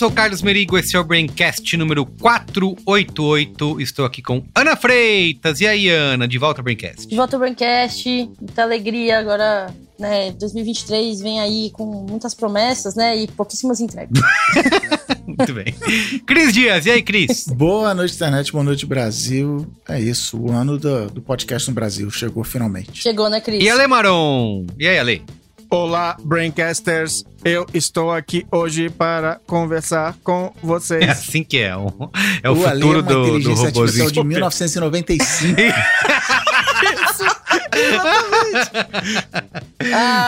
sou o Carlos Merigo, esse é o Braincast número 488. Estou aqui com Ana Freitas. E aí, Ana, de volta ao Braincast? De volta ao Braincast, muita alegria agora, né? 2023 vem aí com muitas promessas, né? E pouquíssimas entregas. Muito bem. Cris Dias, e aí, Cris? Boa noite, internet, boa noite, Brasil. É isso, o ano do, do podcast no Brasil chegou finalmente. Chegou, né, Cris? E Ale Maron? E aí, Ale? Olá, Braincasters. Eu estou aqui hoje para conversar com vocês. É assim que é. O, é o, o futuro Ale é uma do, do robôzinho. de 1995. Exatamente.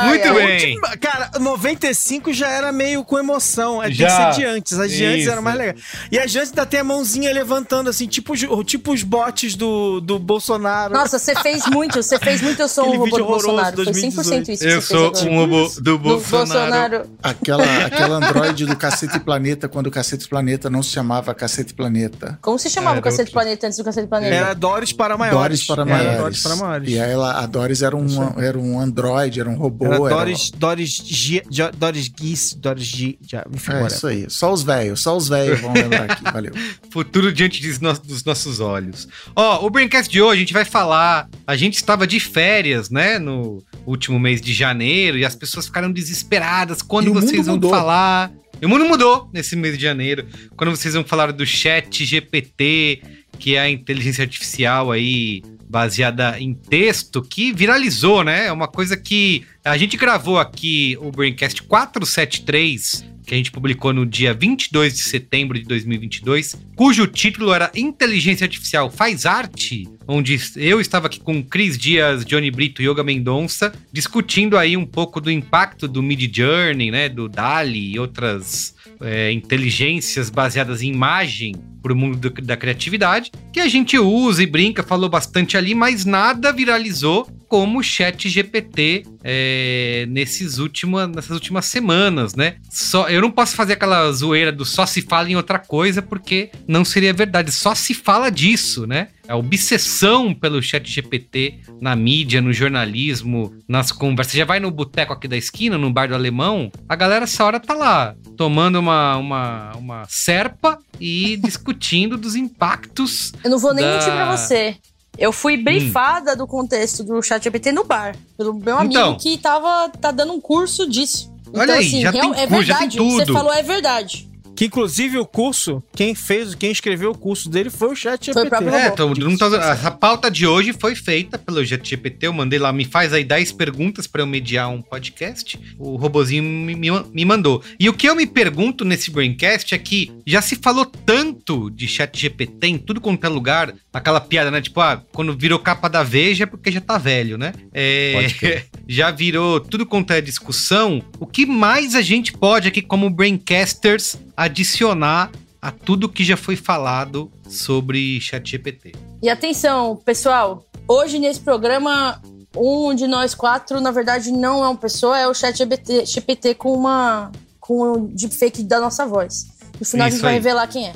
Muito bem. Última, cara, 95 já era meio com emoção. É, já. Tem que ser de antes. As de antes eram mais legais. E as de antes ainda tem a mãozinha levantando, assim, tipo, tipo os bots do, do Bolsonaro. Nossa, você fez muito. Você fez muito. Eu sou um robô do Bolsonaro. 2018. Foi 100% isso. Eu sou um robô do Bolsonaro. Do Bolsonaro. Aquela, aquela androide do Cacete Planeta, quando o Cacete Planeta não se chamava Cacete Planeta. Como se chamava o Cacete outro. Planeta antes do Cacete Planeta? Era Doris para maiores. Doris para maiores. Doris para maiores. E ela, a Doris era um, era um androide, era um robô. Era Doris, era... Doris, G, Doris Geese, Doris G. Enfim, é isso aí. Só os velhos, só os velhos vão lembrar aqui. Valeu. Futuro diante dos nossos olhos. Ó, o Braincast de hoje a gente vai falar. A gente estava de férias, né? No último mês de janeiro e as pessoas ficaram desesperadas. Quando vocês vão mudou. falar? O mundo mudou nesse mês de janeiro. Quando vocês vão falar do chat GPT, que é a inteligência artificial aí baseada em texto que viralizou, né? É uma coisa que a gente gravou aqui o Braincast 473 que a gente publicou no dia 22 de setembro de 2022, cujo título era Inteligência Artificial Faz Arte, onde eu estava aqui com Cris Dias, Johnny Brito e Yoga Mendonça, discutindo aí um pouco do impacto do Mid Journey, né, do DALI e outras é, inteligências baseadas em imagem para o mundo do, da criatividade, que a gente usa e brinca, falou bastante ali, mas nada viralizou como o chat GPT é, nesses última, nessas últimas semanas, né? Só, eu não posso fazer aquela zoeira do só se fala em outra coisa, porque não seria verdade. Só se fala disso, né? A obsessão pelo chat GPT na mídia, no jornalismo, nas conversas. Você já vai no boteco aqui da esquina, no bar do alemão, a galera essa hora tá lá, tomando uma, uma, uma serpa e discutindo dos impactos. Eu não vou nem da... mentir pra você. Eu fui brifada hum. do contexto do chat GPT no bar, pelo meu amigo então, que tava, tá dando um curso disso. Olha então, aí, assim, já real, tem, é verdade, já tem tudo. o que você falou é verdade. Que inclusive o curso, quem fez, quem escreveu o curso dele foi o Chat GPT. Foi é, então, não tá, a pauta de hoje foi feita pelo Chat GPT. Eu mandei lá, me faz aí 10 perguntas para eu mediar um podcast. O robozinho me, me, me, mandou. E o que eu me pergunto nesse Braincast é que já se falou tanto de Chat GPT em tudo quanto é lugar, aquela piada, né? Tipo, ah, quando virou capa da Veja é porque já tá velho, né? É, já virou tudo quanto é discussão. O que mais a gente pode aqui como Braincasters adicionar a tudo que já foi falado sobre ChatGPT. E atenção, pessoal, hoje nesse programa um de nós quatro, na verdade, não é uma pessoa, é o ChatGPT GPT com uma com um deepfake da nossa voz. No final Isso a gente vai revelar quem é.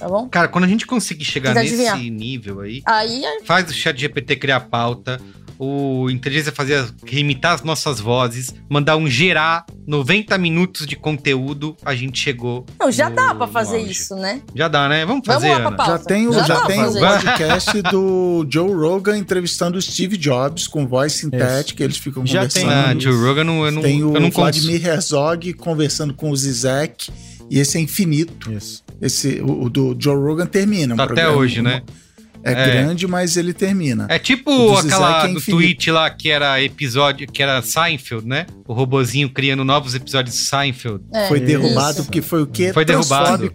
Tá bom? Cara, quando a gente conseguir chegar nesse adivinhar. nível aí, aí, faz o ChatGPT criar pauta, o inteligência fazer imitar as nossas vozes, mandar um gerar 90 minutos de conteúdo, a gente chegou. Não, já dá para fazer isso, né? Já dá, né? Vamos fazer. Vamos lá, já tem o, já, já tem o podcast do Joe Rogan entrevistando o Steve Jobs com voz sintética, eles ficam já conversando. Tem. Ah, Joe Rogan não, eu não Tem o eu não Vladimir cons... Herzog conversando com o Zizek, e esse é infinito. Isso. Esse, o, o do Joe Rogan termina. Tá um até hoje, né? É, é, grande, mas ele termina. É tipo aquela é do tweet lá que era episódio, que era Seinfeld, né? O robozinho criando novos episódios de Seinfeld. É, foi derrubado isso. porque foi o quê? Foi derrubado.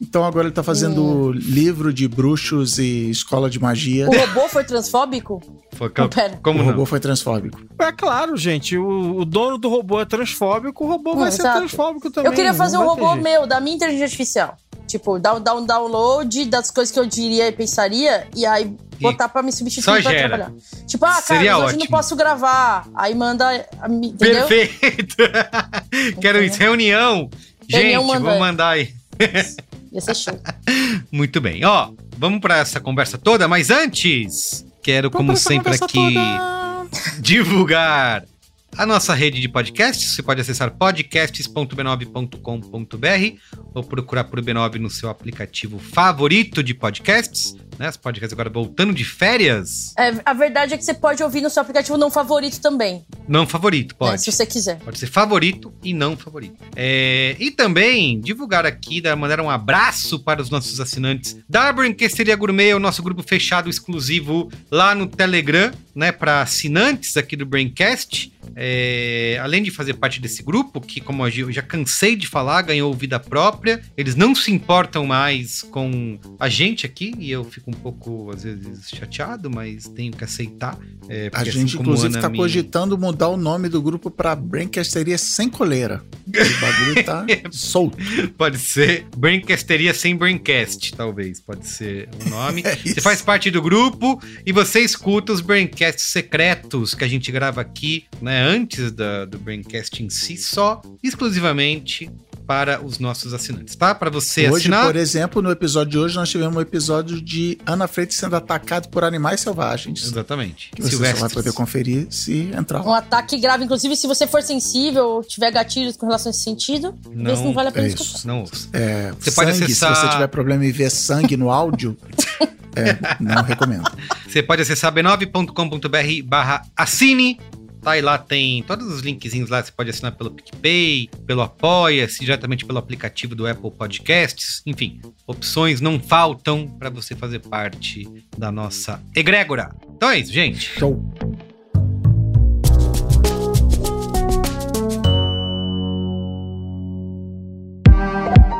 Então agora ele tá fazendo hum. livro de bruxos e escola de magia. O robô foi transfóbico? Foi, oh, Como o robô foi transfóbico. É claro, gente. O, o, dono do robô é transfóbico, o robô hum, vai exato. ser transfóbico também. Eu queria fazer um robô meu, da minha inteligência artificial. Tipo, dar, dar um download das coisas que eu diria e pensaria, e aí botar pra me substituir Só pra gera. trabalhar. Tipo, ah, cara, hoje não posso gravar. Aí manda. Entendeu? Perfeito! Quero isso, reunião. Reunião Gente, vou mandar aí. Ia ser show. Muito bem. Ó, vamos para essa conversa toda, mas antes, quero, vamos como sempre, aqui toda. divulgar a nossa rede de podcasts. Você pode acessar podcasts.b9.com.br ou procurar por B9 no seu aplicativo favorito de podcasts né? As podcasts agora voltando de férias. É, a verdade é que você pode ouvir no seu aplicativo não favorito também. Não favorito, pode. É, se você quiser. Pode ser favorito e não favorito. É, e também divulgar aqui, mandar um abraço para os nossos assinantes da Brinquesteria Gourmet, o nosso grupo fechado exclusivo lá no Telegram, né? Para assinantes aqui do Braincast. É, além de fazer parte desse grupo, que, como eu já cansei de falar, ganhou vida própria, eles não se importam mais com a gente aqui, e eu fico um pouco, às vezes, chateado, mas tenho que aceitar. É, a gente, assim, inclusive, está me... cogitando mudar o nome do grupo para Braincasteria Sem Coleira. O bagulho tá solto. Pode ser Braincasteria Sem Braincast, talvez. Pode ser o nome. É você faz parte do grupo e você escuta os Braincasts secretos que a gente grava aqui, né? Antes da, do Braincast em si, só exclusivamente para os nossos assinantes, tá? Para você hoje, assinar. por exemplo, no episódio de hoje nós tivemos um episódio de Ana Freitas sendo atacado por animais selvagens. Exatamente. Que você só vai poder conferir se entrar. Um ataque grave, inclusive, se você for sensível ou tiver gatilhos com relação a esse sentido, não, não vale a pena é escutar. Não ouça. É, você sangue, pode acessar... se você tiver problema em ver sangue no áudio, é, não recomendo. Você pode acessar b9.com.br barra assine Tá, e lá tem todos os linkzinhos lá, você pode assinar pelo PicPay, pelo Apoia-se, diretamente pelo aplicativo do Apple Podcasts. Enfim, opções não faltam para você fazer parte da nossa egrégora. Então é isso, gente. Show.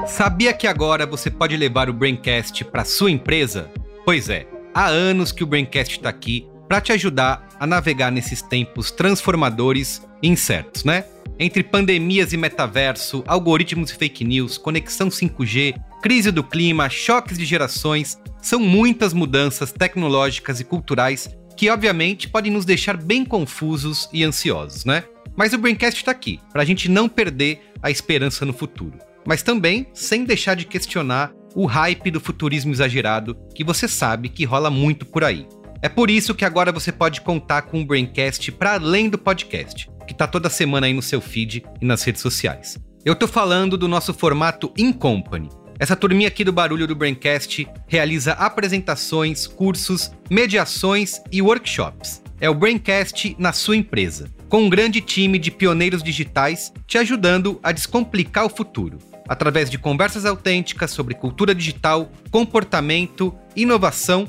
Sabia que agora você pode levar o Braincast para sua empresa? Pois é, há anos que o Braincast está aqui para te ajudar a navegar nesses tempos transformadores e incertos, né? Entre pandemias e metaverso, algoritmos e fake news, conexão 5G, crise do clima, choques de gerações, são muitas mudanças tecnológicas e culturais que, obviamente, podem nos deixar bem confusos e ansiosos, né? Mas o Braincast está aqui, para a gente não perder a esperança no futuro. Mas também sem deixar de questionar o hype do futurismo exagerado que você sabe que rola muito por aí. É por isso que agora você pode contar com o Braincast para além do podcast, que está toda semana aí no seu feed e nas redes sociais. Eu tô falando do nosso formato In Company. Essa turminha aqui do Barulho do Braincast realiza apresentações, cursos, mediações e workshops. É o Braincast na sua empresa, com um grande time de pioneiros digitais te ajudando a descomplicar o futuro através de conversas autênticas sobre cultura digital, comportamento, inovação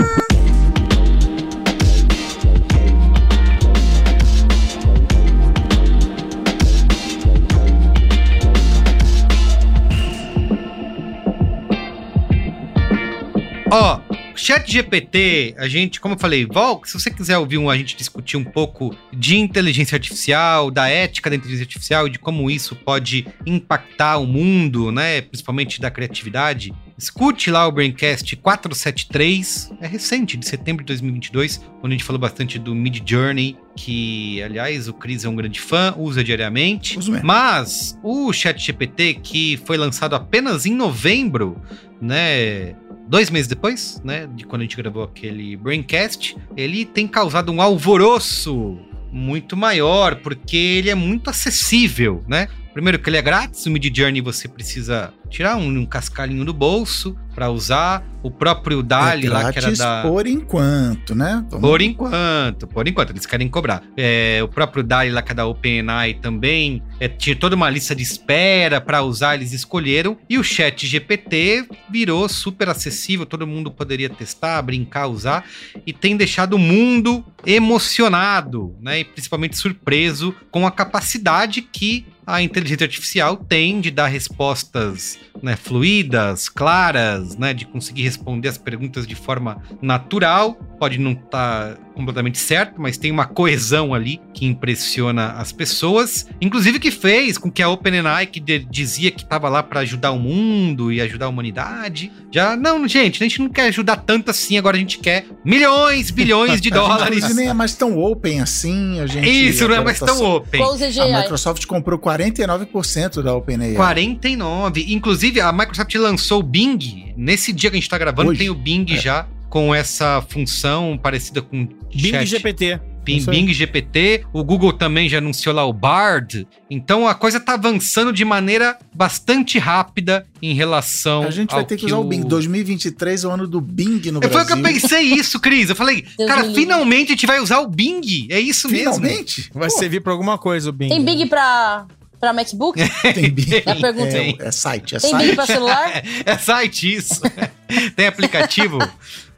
Ó, oh, Chat GPT, a gente, como eu falei, Vol, se você quiser ouvir um, a gente discutir um pouco de inteligência artificial, da ética da inteligência artificial e de como isso pode impactar o mundo, né? Principalmente da criatividade. Escute lá o Braincast 473, é recente, de setembro de 2022, onde a gente falou bastante do Mid Journey, que, aliás, o Cris é um grande fã, usa diariamente. Uso mesmo. Mas o ChatGPT, que foi lançado apenas em novembro, né? Dois meses depois, né? De quando a gente gravou aquele Braincast, ele tem causado um alvoroço muito maior, porque ele é muito acessível, né? Primeiro que ele é grátis, o Mid Journey você precisa tirar um, um cascalhinho do bolso para usar. O próprio Dali é lá, que era da. Por enquanto, né? Vamos... Por enquanto, por enquanto, eles querem cobrar. É, o próprio Dali lá, que é da OpenAI também, é, tinha toda uma lista de espera para usar, eles escolheram. E o Chat GPT virou super acessível, todo mundo poderia testar, brincar, usar. E tem deixado o mundo emocionado, né? E principalmente surpreso com a capacidade que a inteligência artificial tem de dar respostas né, fluidas, claras, né, de conseguir responder as perguntas de forma natural. Pode não estar tá completamente certo, mas tem uma coesão ali que impressiona as pessoas. Inclusive que fez com que a OpenAI, que dizia que estava lá para ajudar o mundo e ajudar a humanidade, já não, gente, a gente não quer ajudar tanto assim. Agora a gente quer milhões, bilhões de dólares. Nem é mais tão open assim. A gente Isso não é mais tão open. A Microsoft comprou 49% da OpenAI. 49. Inclusive a Microsoft lançou o Bing nesse dia que a gente está gravando. Hoje? Tem o Bing é. já com essa função parecida com Bing chat. GPT. Bing, Bing, GPT, o Google também já anunciou lá o Bard. Então a coisa tá avançando de maneira bastante rápida em relação. A gente vai ter que, usar o Bing. 2023 é o ano do Bing no Brasil. Foi o que eu pensei isso, Cris. Eu falei, cara, finalmente a gente vai usar o Bing. É isso finalmente? mesmo. Finalmente? Vai Pô. servir pra alguma coisa o Bing. Tem Bing pra Pra MacBook? Tem Bing. É, pergunta. É, é site, é Tem site. Bing pra celular? é site, isso. Tem aplicativo.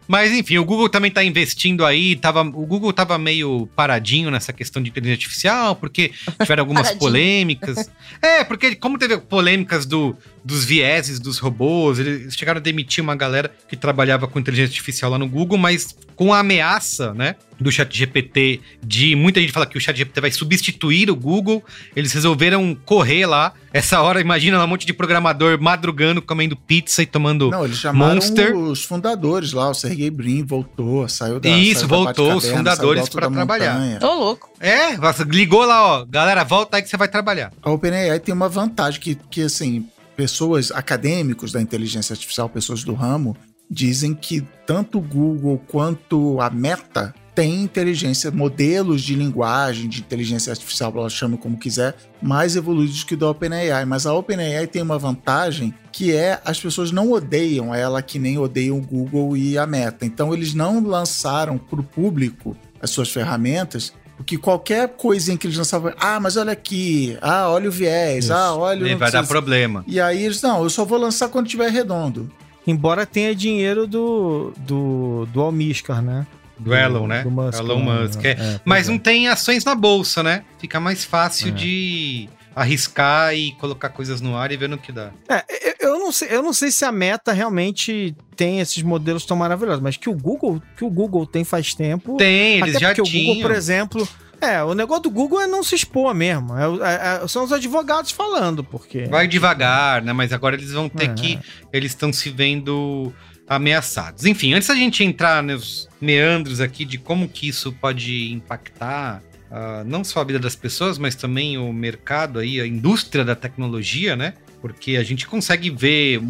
Mas enfim, o Google também está investindo aí. Tava, o Google estava meio paradinho nessa questão de inteligência artificial, porque tiveram algumas polêmicas. É, porque como teve polêmicas do, dos vieses dos robôs, eles chegaram a demitir uma galera que trabalhava com inteligência artificial lá no Google, mas com a ameaça, né, do chat GPT de muita gente fala que o chat GPT vai substituir o Google, eles resolveram correr lá. Essa hora, imagina um monte de programador madrugando, comendo pizza e tomando Não, eles chamaram Monster. os fundadores lá, o Sergey Brin voltou, saiu da Isso, saiu voltou da os fundadores para trabalhar. Ô, louco. É, ligou lá, ó, galera, volta aí que você vai trabalhar. A OpenAI tem uma vantagem que, que assim, pessoas acadêmicos da inteligência artificial, pessoas do ramo, dizem que tanto o Google quanto a Meta tem inteligência, modelos de linguagem, de inteligência artificial, ela chama como quiser, mais evoluídos que o da OpenAI. Mas a OpenAI tem uma vantagem que é as pessoas não odeiam ela que nem odeiam o Google e a Meta. Então eles não lançaram para o público as suas ferramentas porque qualquer coisinha que eles lançavam, ah, mas olha aqui, ah, olha o viés, Isso. ah, olha o. Vai dar problema. E aí eles, não, eu só vou lançar quando tiver redondo. Embora tenha dinheiro do, do, do Almiscar, né? Do Elon, né? Do Musk, Elon Musk. É. É, mas não é. tem ações na bolsa, né? Fica mais fácil é. de arriscar e colocar coisas no ar e ver no que dá. É, eu não sei, eu não sei se a Meta realmente tem esses modelos tão maravilhosos, mas que o Google, que o Google tem faz tempo. Tem, eles já tinham. o Google, por exemplo, é, o negócio do Google é não se expor mesmo. É, é, é, são os advogados falando, porque. Vai devagar, né? Mas agora eles vão ter é. que. Eles estão se vendo ameaçados. Enfim, antes da gente entrar nos meandros aqui de como que isso pode impactar uh, não só a vida das pessoas, mas também o mercado aí, a indústria da tecnologia, né? Porque a gente consegue ver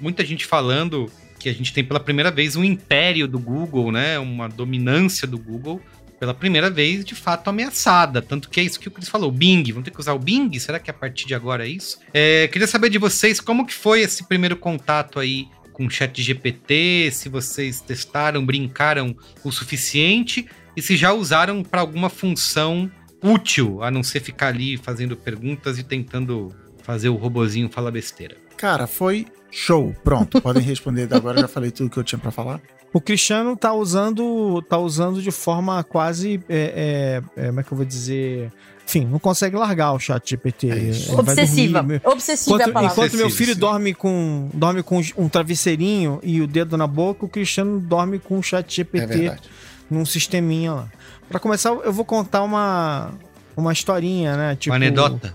muita gente falando que a gente tem pela primeira vez um império do Google, né? Uma dominância do Google pela primeira vez, de fato, ameaçada. Tanto que é isso que o Chris falou, Bing. Vamos ter que usar o Bing? Será que a partir de agora é isso? É, queria saber de vocês como que foi esse primeiro contato aí com o chat GPT, se vocês testaram, brincaram o suficiente e se já usaram para alguma função útil, a não ser ficar ali fazendo perguntas e tentando fazer o robozinho falar besteira. Cara, foi show. Pronto, podem responder agora, já falei tudo que eu tinha para falar. O Cristiano tá usando, tá usando de forma quase, é, é, é, como é que eu vou dizer, enfim, não consegue largar o chat GPT. É Obsessiva. Dormir, Obsessiva enquanto, é a palavra. Enquanto meu filho dorme com, dorme com um travesseirinho e o dedo na boca, o Cristiano dorme com o chat GPT. É num sisteminha lá. Para começar, eu vou contar uma, uma historinha, né? Tipo, uma anedota.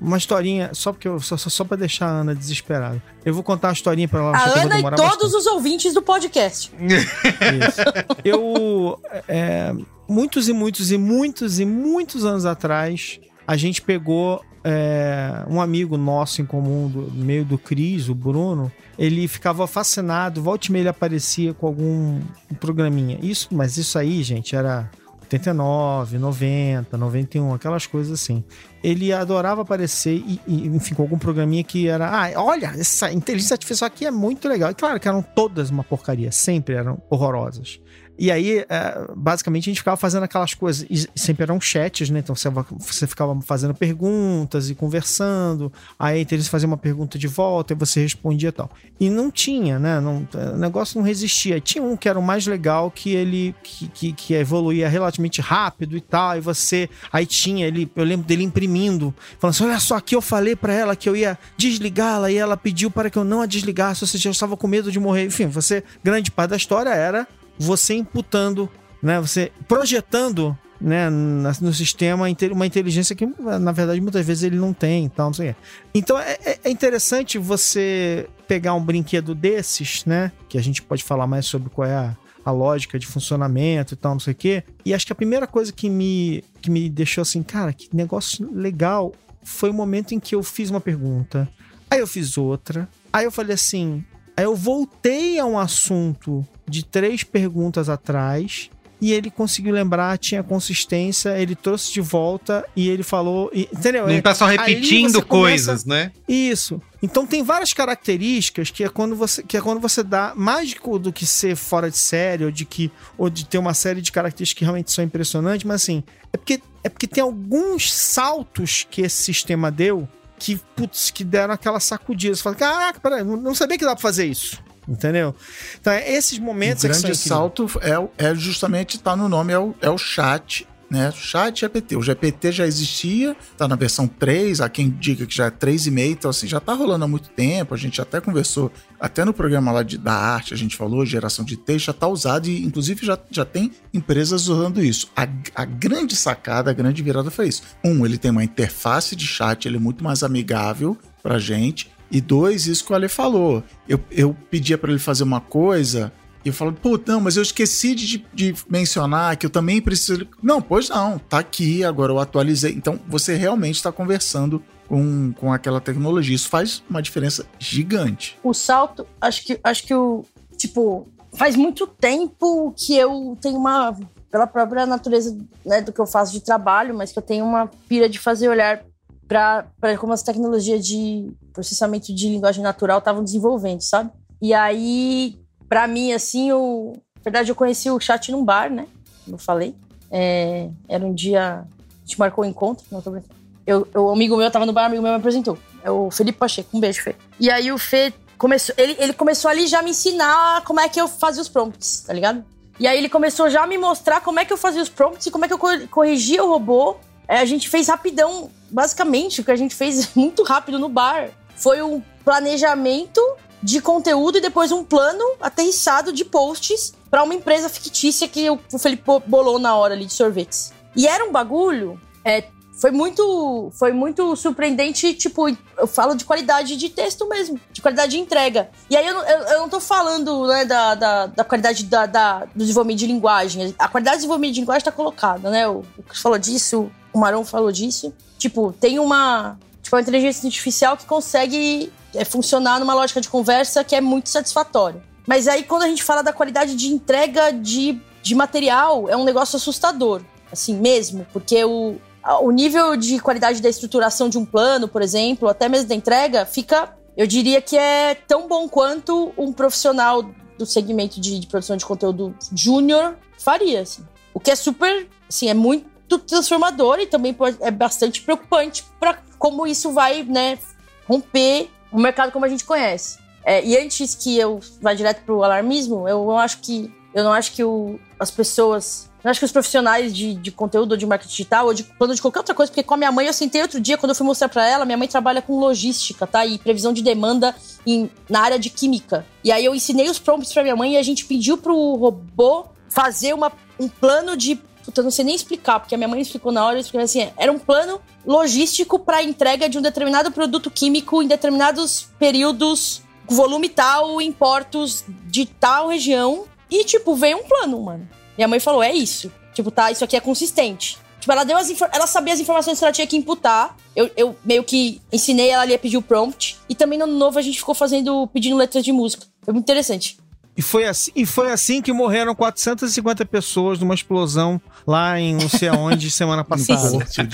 Uma historinha, só porque eu, só, só pra deixar a Ana desesperada. Eu vou contar uma historinha pra ela. A Ana e todos bastante. os ouvintes do podcast. Isso. eu. É, muitos e muitos e muitos e muitos anos atrás, a gente pegou é, um amigo nosso em comum, do meio do Cris, o Bruno, ele ficava fascinado, volta meia ele aparecia com algum programinha. Isso, mas isso aí, gente, era 89, 90, 91, aquelas coisas assim. Ele adorava aparecer e, e, enfim, com algum programinha que era, ah, olha, essa inteligência artificial aqui é muito legal. E claro que eram todas uma porcaria, sempre eram horrorosas. E aí, é, basicamente, a gente ficava fazendo aquelas coisas. Sempre eram chats, né? Então você, ficava fazendo perguntas e conversando. Aí a inteligência fazia uma pergunta de volta e você respondia e tal. E não tinha, né? Não, o negócio não resistia. Tinha um que era o mais legal, que ele que, que, que evoluía relativamente rápido e tal. E você. Aí tinha ele. Eu lembro dele imprimindo, falando assim: olha só, aqui eu falei para ela que eu ia desligá-la e ela pediu para que eu não a desligasse. Ou seja, eu estava com medo de morrer. Enfim, você. Grande parte da história era você imputando, né, você projetando né, no sistema uma inteligência que, na verdade, muitas vezes ele não tem tal, não sei Então é, é, é interessante você pegar um brinquedo desses, né? Que a gente pode falar mais sobre qual é a, a lógica de funcionamento e tal, não sei o quê. E acho que a primeira coisa que me, que me deixou assim, cara, que negócio legal, foi o momento em que eu fiz uma pergunta, aí eu fiz outra, aí eu falei assim, Aí eu voltei a um assunto de três perguntas atrás e ele conseguiu lembrar, tinha consistência, ele trouxe de volta e ele falou. Entendeu? Não tá só repetindo coisas, começa... né? Isso. Então tem várias características que é quando você, que é quando você dá mais do que ser fora de série ou de que ou de ter uma série de características que realmente são impressionantes, mas assim, é porque é porque tem alguns saltos que esse sistema deu que, putz, que deram aquela sacudida. Você fala, caraca, peraí, não sabia que dá pra fazer isso. Entendeu? Então, é esses momentos. O grande salto é, é justamente, tá no nome, é o, é o chat né? Chat GPT. O GPT já existia, tá na versão 3, há quem diga que já é 3,5, então assim, já tá rolando há muito tempo, a gente até conversou, até no programa lá de, da arte, a gente falou, geração de texto, já tá usado e inclusive já, já tem empresas usando isso. A, a grande sacada, a grande virada foi isso. Um, ele tem uma interface de chat, ele é muito mais amigável pra gente, e dois, isso que o Ale falou. Eu, eu pedia para ele fazer uma coisa, e eu falo, pô, não, mas eu esqueci de, de, mencionar que eu também preciso. Não, pois não, tá aqui, agora eu atualizei. Então você realmente está conversando com, com aquela tecnologia. Isso faz uma diferença gigante. O salto, acho que, acho que o. Tipo, faz muito tempo que eu tenho uma. Pela própria natureza né, do que eu faço de trabalho, mas que eu tenho uma pira de fazer olhar para como as tecnologias de processamento de linguagem natural estavam desenvolvendo, sabe? E aí Pra mim, assim, o... na verdade, eu conheci o chat num bar, né? Como eu falei. É... Era um dia. A gente marcou o um encontro, não tô brincando. Eu, eu, amigo meu tava no bar, amigo meu me apresentou. É o Felipe Pacheco. Um beijo, Fê. E aí o Fê começou. Ele, ele começou ali já me ensinar como é que eu fazia os prompts, tá ligado? E aí ele começou já a me mostrar como é que eu fazia os prompts e como é que eu corrigia o robô. É, a gente fez rapidão, basicamente, o que a gente fez muito rápido no bar. Foi um planejamento de conteúdo e depois um plano aterrissado de posts para uma empresa fictícia que o Felipe bolou na hora ali de sorvetes. E era um bagulho. É, foi muito foi muito surpreendente, tipo, eu falo de qualidade de texto mesmo, de qualidade de entrega. E aí eu, eu, eu não tô falando né, da, da, da qualidade da, da, do desenvolvimento de linguagem. A qualidade de desenvolvimento de linguagem tá colocada, né? O, Chris falou disso, o Marão falou disso. Tipo, tem uma, uma inteligência artificial que consegue é, funcionar numa lógica de conversa que é muito satisfatória. Mas aí, quando a gente fala da qualidade de entrega de, de material, é um negócio assustador, assim mesmo, porque o, o nível de qualidade da estruturação de um plano, por exemplo, até mesmo da entrega, fica, eu diria que é tão bom quanto um profissional do segmento de, de produção de conteúdo júnior faria, assim. O que é super, assim, é muito transformador e também pode, é bastante preocupante para como isso vai, né, romper o mercado como a gente conhece. É, e antes que eu vá direto pro alarmismo, eu acho que eu não acho que o, as pessoas acho que os profissionais de, de conteúdo ou de marketing digital ou de plano de qualquer outra coisa, porque com a minha mãe eu sentei outro dia, quando eu fui mostrar para ela, minha mãe trabalha com logística, tá? E previsão de demanda em, na área de química. E aí eu ensinei os prompts para minha mãe e a gente pediu pro robô fazer uma, um plano de Puta, eu não sei nem explicar, porque a minha mãe explicou na hora, explicou assim, era um plano logístico para entrega de um determinado produto químico em determinados períodos, volume tal, em portos de tal região. E, tipo, veio um plano, mano. Minha mãe falou, é isso. Tipo, tá, isso aqui é consistente. Tipo, ela deu as ela sabia as informações que ela tinha que imputar. Eu, eu meio que ensinei ela ali a pedir o prompt. E também no novo a gente ficou fazendo, pedindo letras de música. Foi muito interessante. E foi, assim, e foi assim que morreram 450 pessoas numa explosão lá em não sei aonde semana passada.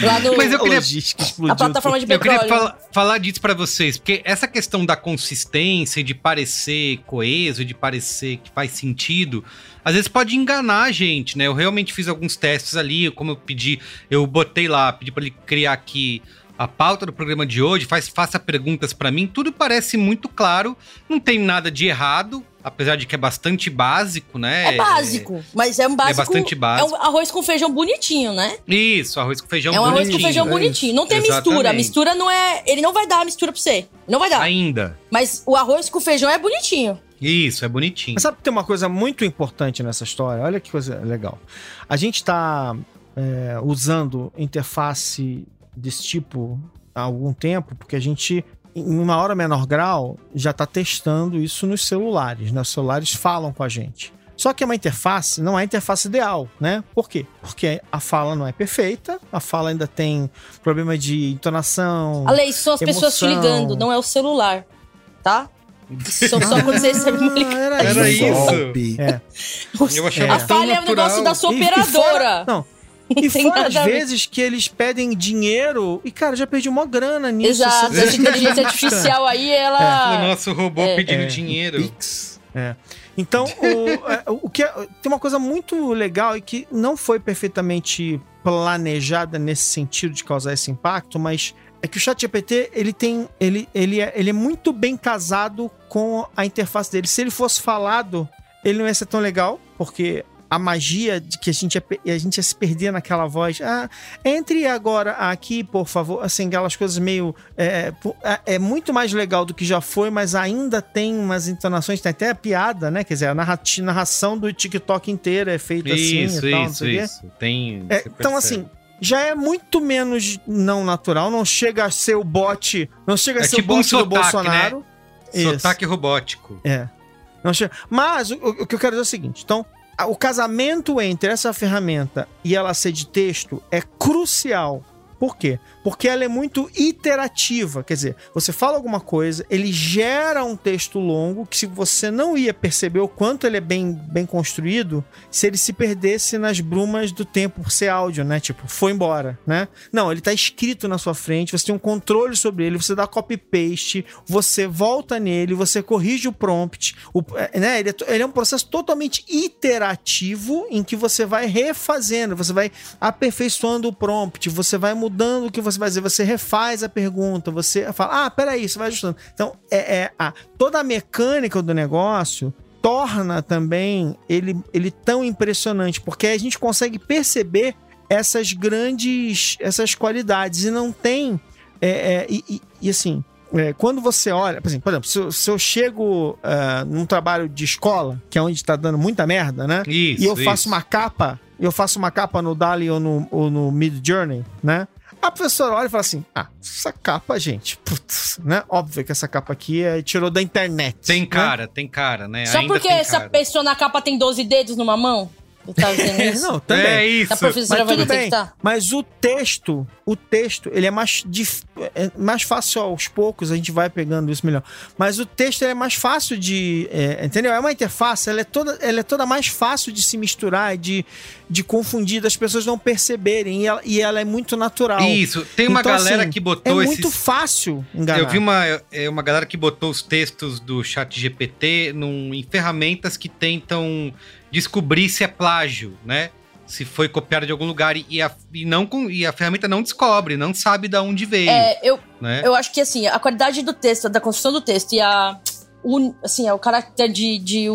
Lá no, Mas eu queria- a plataforma de Eu queria petróleo. fala- falar disso pra vocês, porque essa questão da consistência, de parecer coeso, de parecer que faz sentido, às vezes pode enganar a gente, né? Eu realmente fiz alguns testes ali, como eu pedi, eu botei lá, pedi pra ele criar aqui a pauta do programa de hoje, faz, faça perguntas pra mim, tudo parece muito claro, não tem nada de errado, apesar de que é bastante básico, né? É básico, mas é um básico. bastante básico. É um arroz com feijão bonitinho, né? Isso, arroz com feijão É um arroz com bonitinho. feijão é bonitinho. Não tem Exatamente. mistura. A mistura não é. Ele não vai dar a mistura pra você. Não vai dar. Ainda. Mas o arroz com feijão é bonitinho. Isso, é bonitinho. Mas sabe que tem uma coisa muito importante nessa história? Olha que coisa legal. A gente está usando interface desse tipo há algum tempo, porque a gente, em uma hora menor grau, já está testando isso nos celulares. Né? Os celulares falam com a gente. Só que é uma interface, não é a interface ideal, né? Por quê? Porque a fala não é perfeita, a fala ainda tem problema de entonação. Ale, são as pessoas te Emoção. ligando, não é o celular. Tá? São só quando você recebe uma ligação. era Era isso. É. Eu achava A falha é o natural. negócio da sua E- e operadora. fora- não. E fora as vezes que eles pedem dinheiro e, cara, já perdi uma grana nisso. Exato, essa inteligência artificial aí, O ela. nosso robô É. pedindo É. dinheiro. Pix. Então, o, é, o que é- tem uma coisa muito legal e que não foi perfeitamente planejada nesse sentido de causar esse impacto, mas é que o ChatGPT ele tem ele, ele, é, ele é muito bem casado com a interface dele. Se ele fosse falado, ele não ia ser tão legal, porque a magia de que a gente ia, a gente ia se perder naquela voz. Ah, entre agora aqui, por favor. Assim, aquelas coisas meio. É, po- é- é muito mais legal do que já foi, mas ainda tem umas entonações, tem até a piada, né? Quer dizer, a narração do TikTok inteira é feita assim Isso, tal, isso, isso. Tem. É, então, assim, já é muito menos não natural, não chega a ser o bot, não chega a É ser tipo o um bot do sotaque, Bolsonaro. Isso. Sotaque robótico. É. Não chega. Mas o, o que eu quero dizer é o seguinte: então, o casamento entre essa ferramenta e ela ser de texto é crucial. Por quê? Porque ela é muito iterativa. Quer dizer, você fala alguma coisa, ele gera um texto longo que, se você não ia perceber o quanto ele é bem, bem construído, se ele se perdesse nas brumas do tempo por ser áudio, né? Tipo, foi embora, né? Não, ele tá escrito na sua frente, você tem um controle sobre ele, você dá copy-paste, você volta nele, você corrige o prompt, o, é, né? Ele é, ele é um processo totalmente iterativo em que você vai refazendo, você vai aperfeiçoando o prompt, você vai mudando o que você vai dizer, você refaz a pergunta, você fala, ah, peraí, você vai ajustando. Então, é, é a, toda a mecânica do negócio torna também ele, ele tão impressionante, porque a gente consegue perceber essas grandes essas qualidades e não tem é, é, e, e- assim é, quando você olha por exemplo, por exemplo se, eu, se eu chego ah, num trabalho de escola que é onde está dando muita merda né Isso. e eu faço isso. uma capa eu faço uma capa no Dali ou no, ou no Mid Journey né a professora olha e fala assim: Ah, essa capa, gente, putz, né? Óbvio que essa capa aqui é, tirou da internet. Tem né? cara, tem cara, né? Só Ainda porque tem essa cara. pessoa na capa tem 12 dedos numa mão? Você tá É, isso? não, também. É isso. A professora Mas vai tudo bem. detectar? Mas o texto, o texto, ele é mais, dif- é mais fácil aos poucos, a gente vai pegando isso melhor. Mas o texto ele é mais fácil de. é, entendeu? É uma interface, ela é, toda, ela é toda mais fácil de se misturar, de, de confundir, das pessoas não perceberem. E ela, e ela é muito natural. Isso. Tem uma Então, galera assim, que É botou muito esses. fácil enganar. Eu vi uma, é, uma galera que botou os textos do chat GPT num, em ferramentas que tentam descobrir se é plágio, né? Se foi copiado de algum lugar e, a, e não, com- e a ferramenta não descobre, não sabe de onde veio, É, eu, né? eu acho que assim, a qualidade do texto, da construção do texto e a. un- assim, o caráter de, de,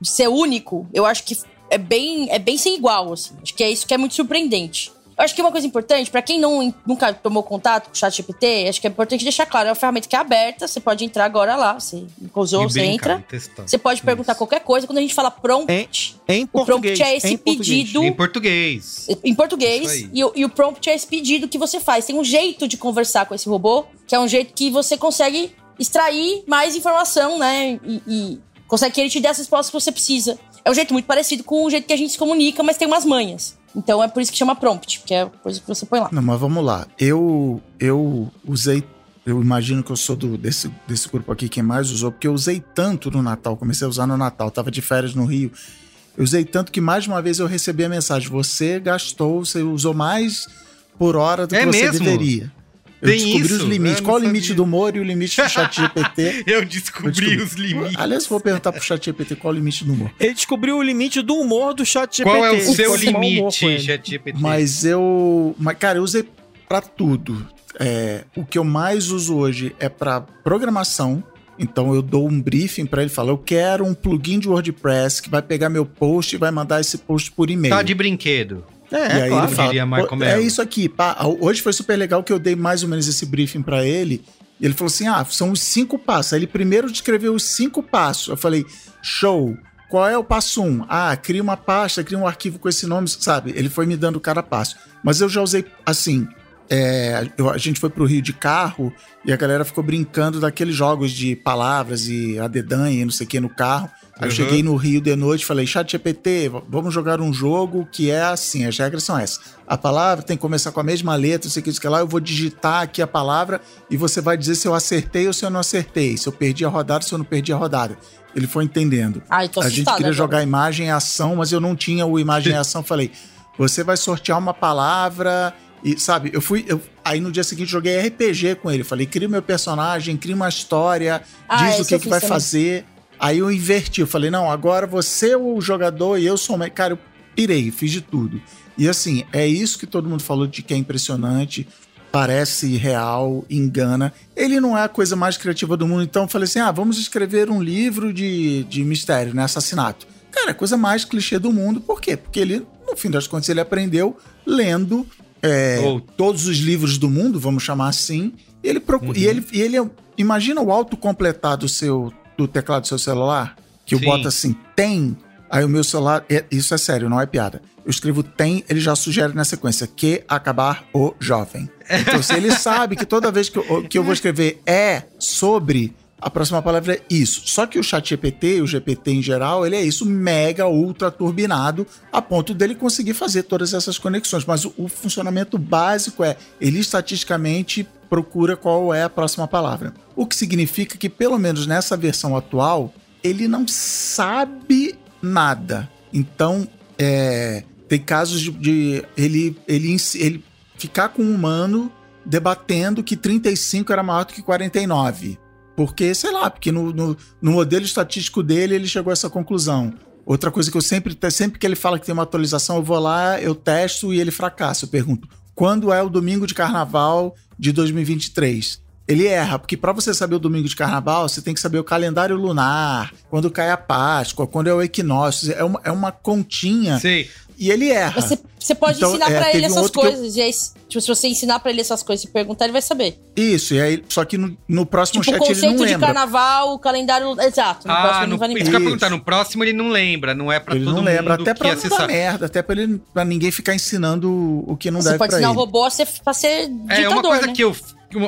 de ser único, eu acho que é bem, é bem sem igual, assim. Acho que é isso que é muito surpreendente. Eu acho que uma coisa importante, pra quem não, nunca tomou contato com o chat GPT, acho que é importante deixar claro, é uma ferramenta que é aberta, você pode entrar agora lá, você usou, você entra. Você pode perguntar Isso. qualquer coisa. Quando a gente fala prompt, Em o português. prompt é esse em português. pedido Em português. em português. E, o- e o prompt é esse pedido que você faz. Tem um jeito de conversar com esse robô, que é um jeito que você consegue extrair mais informação, né? E, e consegue que ele te dê as respostas que você precisa. É um jeito muito parecido com o jeito que a gente se comunica, mas tem umas manhas. Então é por isso que chama prompt, porque é a coisa que você põe lá. Não, mas vamos lá. Eu, eu usei eu imagino que eu sou do, desse, desse grupo aqui quem mais usou, porque eu usei tanto no Natal, comecei a usar no Natal, tava de férias no Rio. Eu usei tanto que mais uma vez eu recebi a mensagem: você gastou, você usou mais por hora do É que você mesmo? deveria. Eu Tem descobri isso? os limites. Eu Qual o limite sabia. do humor e o limite do chat GPT? Eu Eu descobri descobri. os limites. Aliás, vou perguntar pro chat GPT qual o limite do humor. Ele descobriu o limite do humor do chat GPT. Qual é o seu limite, com ele. ChatGPT? Mas eu. Mas, cara, eu usei pra tudo. É, o que eu mais uso hoje é pra programação. Então eu dou um briefing pra ele, falo, eu quero um plugin de WordPress que vai pegar meu post e vai mandar esse post por e-mail. Tá de brinquedo. É, e aí claro. ele fala, é isso aqui, pá. Hoje foi super legal que eu dei mais ou menos esse briefing pra ele. E ele falou assim: ah, são os cinco passos. Aí ele primeiro descreveu os cinco passos. Eu falei, show. Qual é o passo um? Ah, cria uma pasta, cria um arquivo com esse nome, sabe? Ele foi me dando cada passo. Mas eu já usei, assim, é, eu- a gente foi pro Rio de carro e a galera ficou brincando daqueles jogos de palavras e a dedanha e não sei o que no carro. Aí eu Uhum. cheguei no Rio de noite e falei, chat GPT, vamos jogar um jogo que é assim, as regras são essas. A palavra tem que começar com a mesma letra, não sei o que, não sei o que lá, eu vou digitar aqui a palavra e você vai dizer se eu acertei ou se eu não acertei, se eu perdi a rodada, se eu não perdi a rodada. Ele foi entendendo. Ai, tô a gente queria jogar imagem e ação, mas eu não tinha o imagem e ação. Falei, você vai sortear uma palavra e, sabe, eu fui. eu- aí no dia seguinte joguei RPG com ele. Falei, cria o meu personagem, cria uma história, Ah, diz o que, que vai também. fazer. Aí eu inverti. Eu falei, não, agora você é o jogador e eu sou o. me-" Cara, eu pirei, fiz de tudo. E assim, é isso que todo mundo falou de que é impressionante. Parece real, engana. Ele não é a coisa mais criativa do mundo, então eu falei assim: ah, vamos escrever um livro de, de mistério, né? Assassinato. Cara, é a coisa mais clichê do mundo. Por quê? Porque ele, no fim das contas, ele aprendeu lendo é, todos os livros do mundo, vamos chamar assim. E ele, procu- Uhum. e ele, e ele é- imagina o autocompletar do seu do teclado do seu celular, que eu Sim. boto assim, tem. Aí o meu celular, é- isso é sério, não é piada. Eu escrevo tem, ele já sugere na sequência que acabar o jovem. Então, se ele sabe que toda vez que eu, que eu vou escrever é sobre, a próxima palavra é isso. Só que o chat GPT, o GPT em geral, ele é isso mega ultra turbinado a ponto dele conseguir fazer todas essas conexões. Mas o, o funcionamento básico é ele estatisticamente procura qual é a próxima palavra. O que significa que, pelo menos nessa versão atual, ele não sabe nada. Então, é, tem casos de, de ele, ele, ele ficar com um humano debatendo que 35 era maior do que 49. Porque, sei lá, porque no, no, no modelo estatístico dele ele chegou a essa conclusão. Outra coisa que eu sempre, sempre que ele fala que tem uma atualização, eu vou lá, eu testo e ele fracassa. Eu pergunto, quando é o domingo de carnaval de 2023? Ele erra, porque para você saber o domingo de carnaval, você tem que saber o calendário lunar, quando cai a Páscoa, quando é o equinócio. É uma, é uma continha Sei. E ele erra. Você, você pode Então, ensinar é, pra teve ele essas que eu- coisas. E aí, tipo, se você ensinar pra ele essas coisas e perguntar, ele vai saber. Isso, e aí, só que no, no próximo Tipo, o chat ele não conceito de lembra. carnaval, o calendário. Exato. No próximo Ah, ele no, não vai isso lembrar. que eu ia Isso. perguntar. No próximo ele não lembra, não é pra Ele todo não mundo lembra, até que pra não dar merda, até pra, ele, pra ninguém ficar ensinando o que não Você deve pode pra ensinar ele. o robô a ser, pra ser ditador, É, uma coisa né? que eu.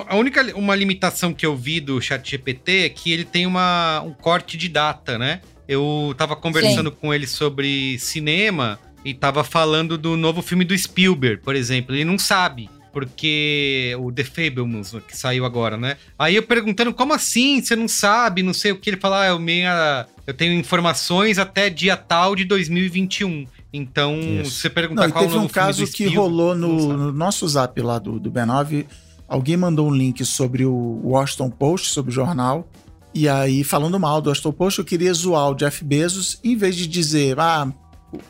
A única uma limitação que eu vi do ChatGPT é que ele tem uma, um corte de data, né? Eu tava conversando com ele sobre cinema e tava falando do novo filme do Spielberg, por exemplo. Ele não sabe, porque o The Fablemans, que saiu agora, né? Aí eu perguntando, como assim? Você não sabe? Não sei o que. Ele fala, ah, eu, meia, eu tenho informações até dia tal de 2021. Então, Isso. se você perguntar Não, qual é o teve um novo filme caso que rolou no, no nosso zap lá do, do B9. Alguém mandou um link sobre o Washington Post, sobre o jornal. E aí, falando mal do Washington Post, eu queria zoar o Jeff Bezos. Em vez de dizer, ah,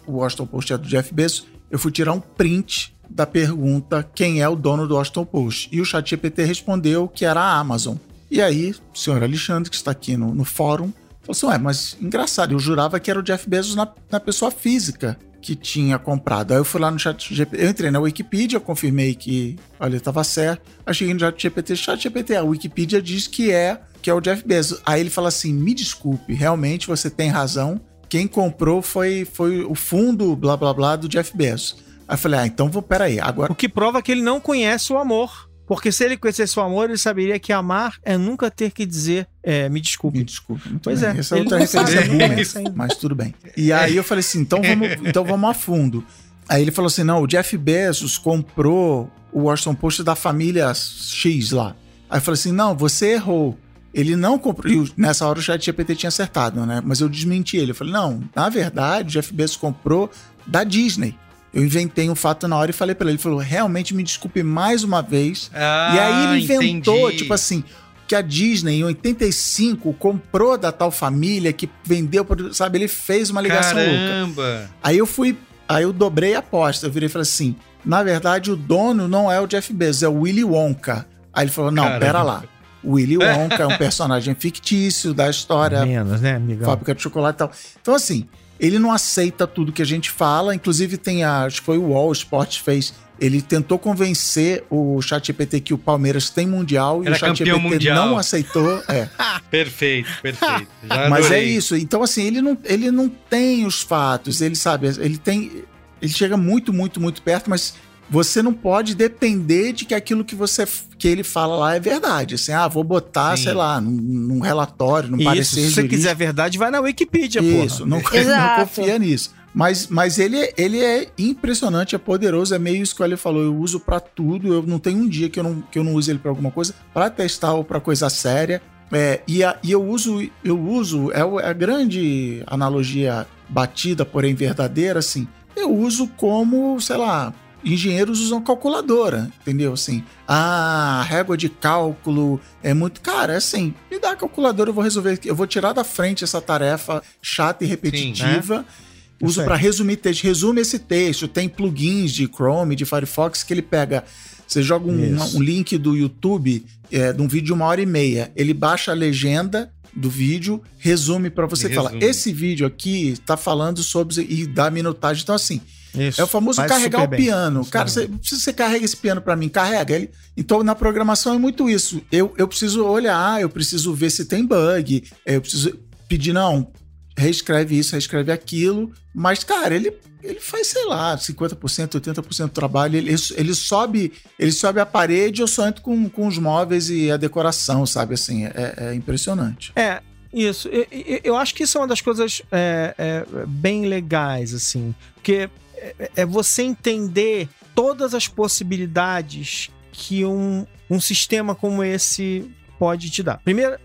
o Washington Post é do Jeff Bezos, eu fui tirar um print da pergunta quem é o dono do Washington Post. E o ChatGPT respondeu que era a Amazon. E aí, o senhor Alexandre, que está aqui no, no fórum, falou assim: Ué, mas engraçado, eu jurava que era o Jeff Bezos na, na pessoa física que tinha comprado. Aí eu fui lá no chat GPT, eu entrei na Wikipedia, confirmei que, olha, estava certo. Aí cheguei no chat GPT, chat GPT, a Wikipedia diz que é que é o Jeff Bezos. Aí ele fala assim: me desculpe, realmente você tem razão. Quem comprou foi, foi o fundo, blá blá blá, do Jeff Bezos. Aí eu falei, ah, então vou, peraí, agora O que prova que ele não conhece o amor. Porque se ele conhecesse o amor, ele saberia que amar é nunca ter que dizer é, me desculpe. Me desculpe. Muito Pois bem. é, Essa é outra referência boomer, isso ainda. mas tudo bem. E aí eu falei assim, então vamos, então vamos a fundo. Aí ele falou assim, não, o Jeff Bezos comprou o Washington Post da família X lá. Aí eu falei assim: não, você errou. Ele não comprou. E nessa hora o chat GPT tinha acertado, né? Mas eu desmenti ele. Eu falei: não, na verdade, o Jeff Bezos comprou da Disney. Eu inventei um fato na hora e falei para ele. Ele falou: realmente me desculpe mais uma vez. Ah, e aí ele inventou, entendi. tipo assim, que a Disney em 85 comprou da tal família que vendeu, sabe? Ele fez uma ligação louca. Caramba! Aí eu fui, aí eu dobrei a aposta. Eu virei e falei assim: na verdade, o dono não é o Jeff Bezos, é o Willy Wonka. Aí ele falou: não, Caramba. pera lá. O Willy Wonka é um personagem fictício da história, Menos, né, amigão? fábrica de chocolate e tal. Então, assim, ele não aceita tudo que a gente fala. Inclusive, tem a. Acho que foi o UOL, o Sport fez. Ele tentou convencer o ChatGPT que o Palmeiras tem mundial e Era o campeão ChatGPT não aceitou. É. Perfeito, perfeito. Já Mas é isso. Então, assim, ele não, ele não tem os fatos. Ele sabe, ele tem. Ele chega muito, muito, muito perto, mas você não pode depender de que aquilo que você que ele fala lá é verdade. Assim, ah, vou botar, Sim. sei lá, num, num relatório, num Isso, parecer se você quiser verdade, vai na Wikipedia, Isso, porra. não, não confia nisso. Mas, mas ele, é- ele é impressionante, é poderoso, é meio isso que ele falou. Eu uso pra tudo, eu não tenho um dia que eu não, que eu não use ele pra alguma coisa, pra testar ou pra coisa séria. É, e, a- e eu uso, eu uso, é, é a grande analogia batida, porém verdadeira, assim. Eu uso como, sei lá, engenheiros usam calculadora, entendeu? Assim, ah, régua de cálculo é muito. Cara, é assim, me dá a calculadora, eu vou resolver. Eu vou tirar da frente essa tarefa chata e repetitiva. Isso Uso aí. para resumir texto. Resume esse texto. Tem plugins de Chrome, de Firefox que ele pega. Você joga um, um link do YouTube é, de um vídeo de uma hora e meia. Ele baixa a legenda do vídeo, resume para você E fala: esse vídeo aqui tá falando sobre. e dá minutagem. Então, assim, Isso. é o famoso carregar o bem. piano. Cara, você, você carrega esse piano pra mim, carrega ele. Então na programação é muito isso. Eu, eu preciso olhar, eu preciso ver se tem bug, eu preciso pedir, não, reescreve isso, reescreve aquilo. Mas, cara, ele, ele faz, sei lá, 50%, 80% do trabalho. Ele, ele sobe ele sobe a parede, eu só entro com, com os móveis e a decoração, sabe? Assim, é, é impressionante. É, isso. Eu, eu- eu acho que isso é uma das coisas é, é, bem legais, assim. Porque é, é você entender todas as possibilidades que um, um sistema como esse pode te dar. Primeiro,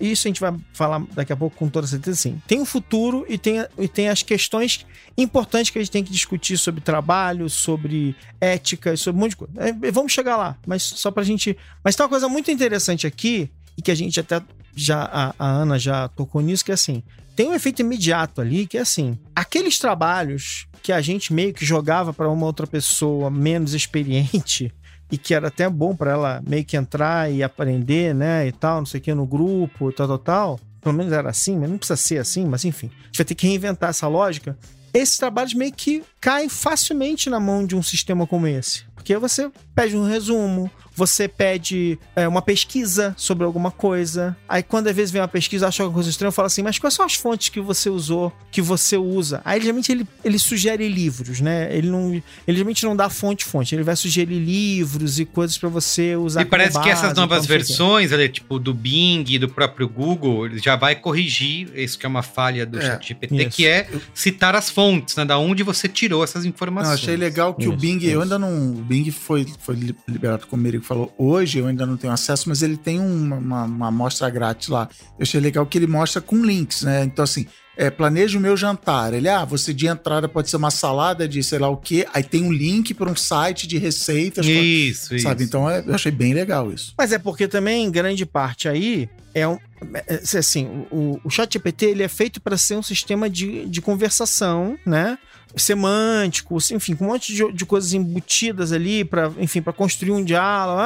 isso a gente vai falar daqui a pouco com toda certeza, sim. Tem o futuro e tem, e tem as questões importantes que a gente tem que discutir sobre trabalho, sobre ética, sobre um monte de coisa. É, vamos chegar lá, mas só pra gente. Mas tem uma coisa muito interessante aqui, e que a gente até já. A, a Ana já tocou nisso, que é assim. Tem um efeito imediato ali, que é assim: aqueles trabalhos que a gente meio que jogava pra uma outra pessoa menos experiente e que era até bom pra ela meio que entrar e aprender, né, e tal, não sei o que, no grupo, tal, tal, tal. Pelo menos era assim, mas não precisa ser assim, mas enfim. A gente vai ter que reinventar essa lógica. Esses trabalhos meio que caem facilmente na mão de um sistema como esse. Porque você pede um resumo, você pede é, uma pesquisa sobre alguma coisa. Aí quando às vezes vem uma pesquisa, acha alguma coisa estranha, fala assim, mas quais são as fontes que você usou, que você usa? Aí geralmente ele, ele sugere livros, né? Ele não. Ele geralmente não dá fonte-fonte, ele vai sugerir livros e coisas pra você usar. E parece como que essas base, novas então, não o versões, ali, tipo do Bing e do próprio Google, ele já vai corrigir isso que é uma falha do É, ChatGPT, isso. que é citar as fontes, né? Da onde você tirou essas Não, informações. achei legal que o Isso, Bing, eu isso. ainda não. O Bing foi, foi li- liberado, como ele falou, hoje eu ainda não tenho acesso, mas ele tem uma, uma, uma amostra grátis lá. Eu achei legal que ele mostra com links, né? Então, assim, é, planeja o meu jantar. Ele, ah, você de entrada pode ser uma salada de sei lá o quê, aí tem um link para um site de receitas, Isso, isso. sabe? Então é, eu achei bem legal isso. Mas é porque também, em grande parte aí, é um. é, é, Assim, o, o ChatGPT ele é feito para ser um sistema de, de conversação, né? Semântico, enfim, com um monte de, de coisas embutidas ali, para enfim, para construir um diálogo.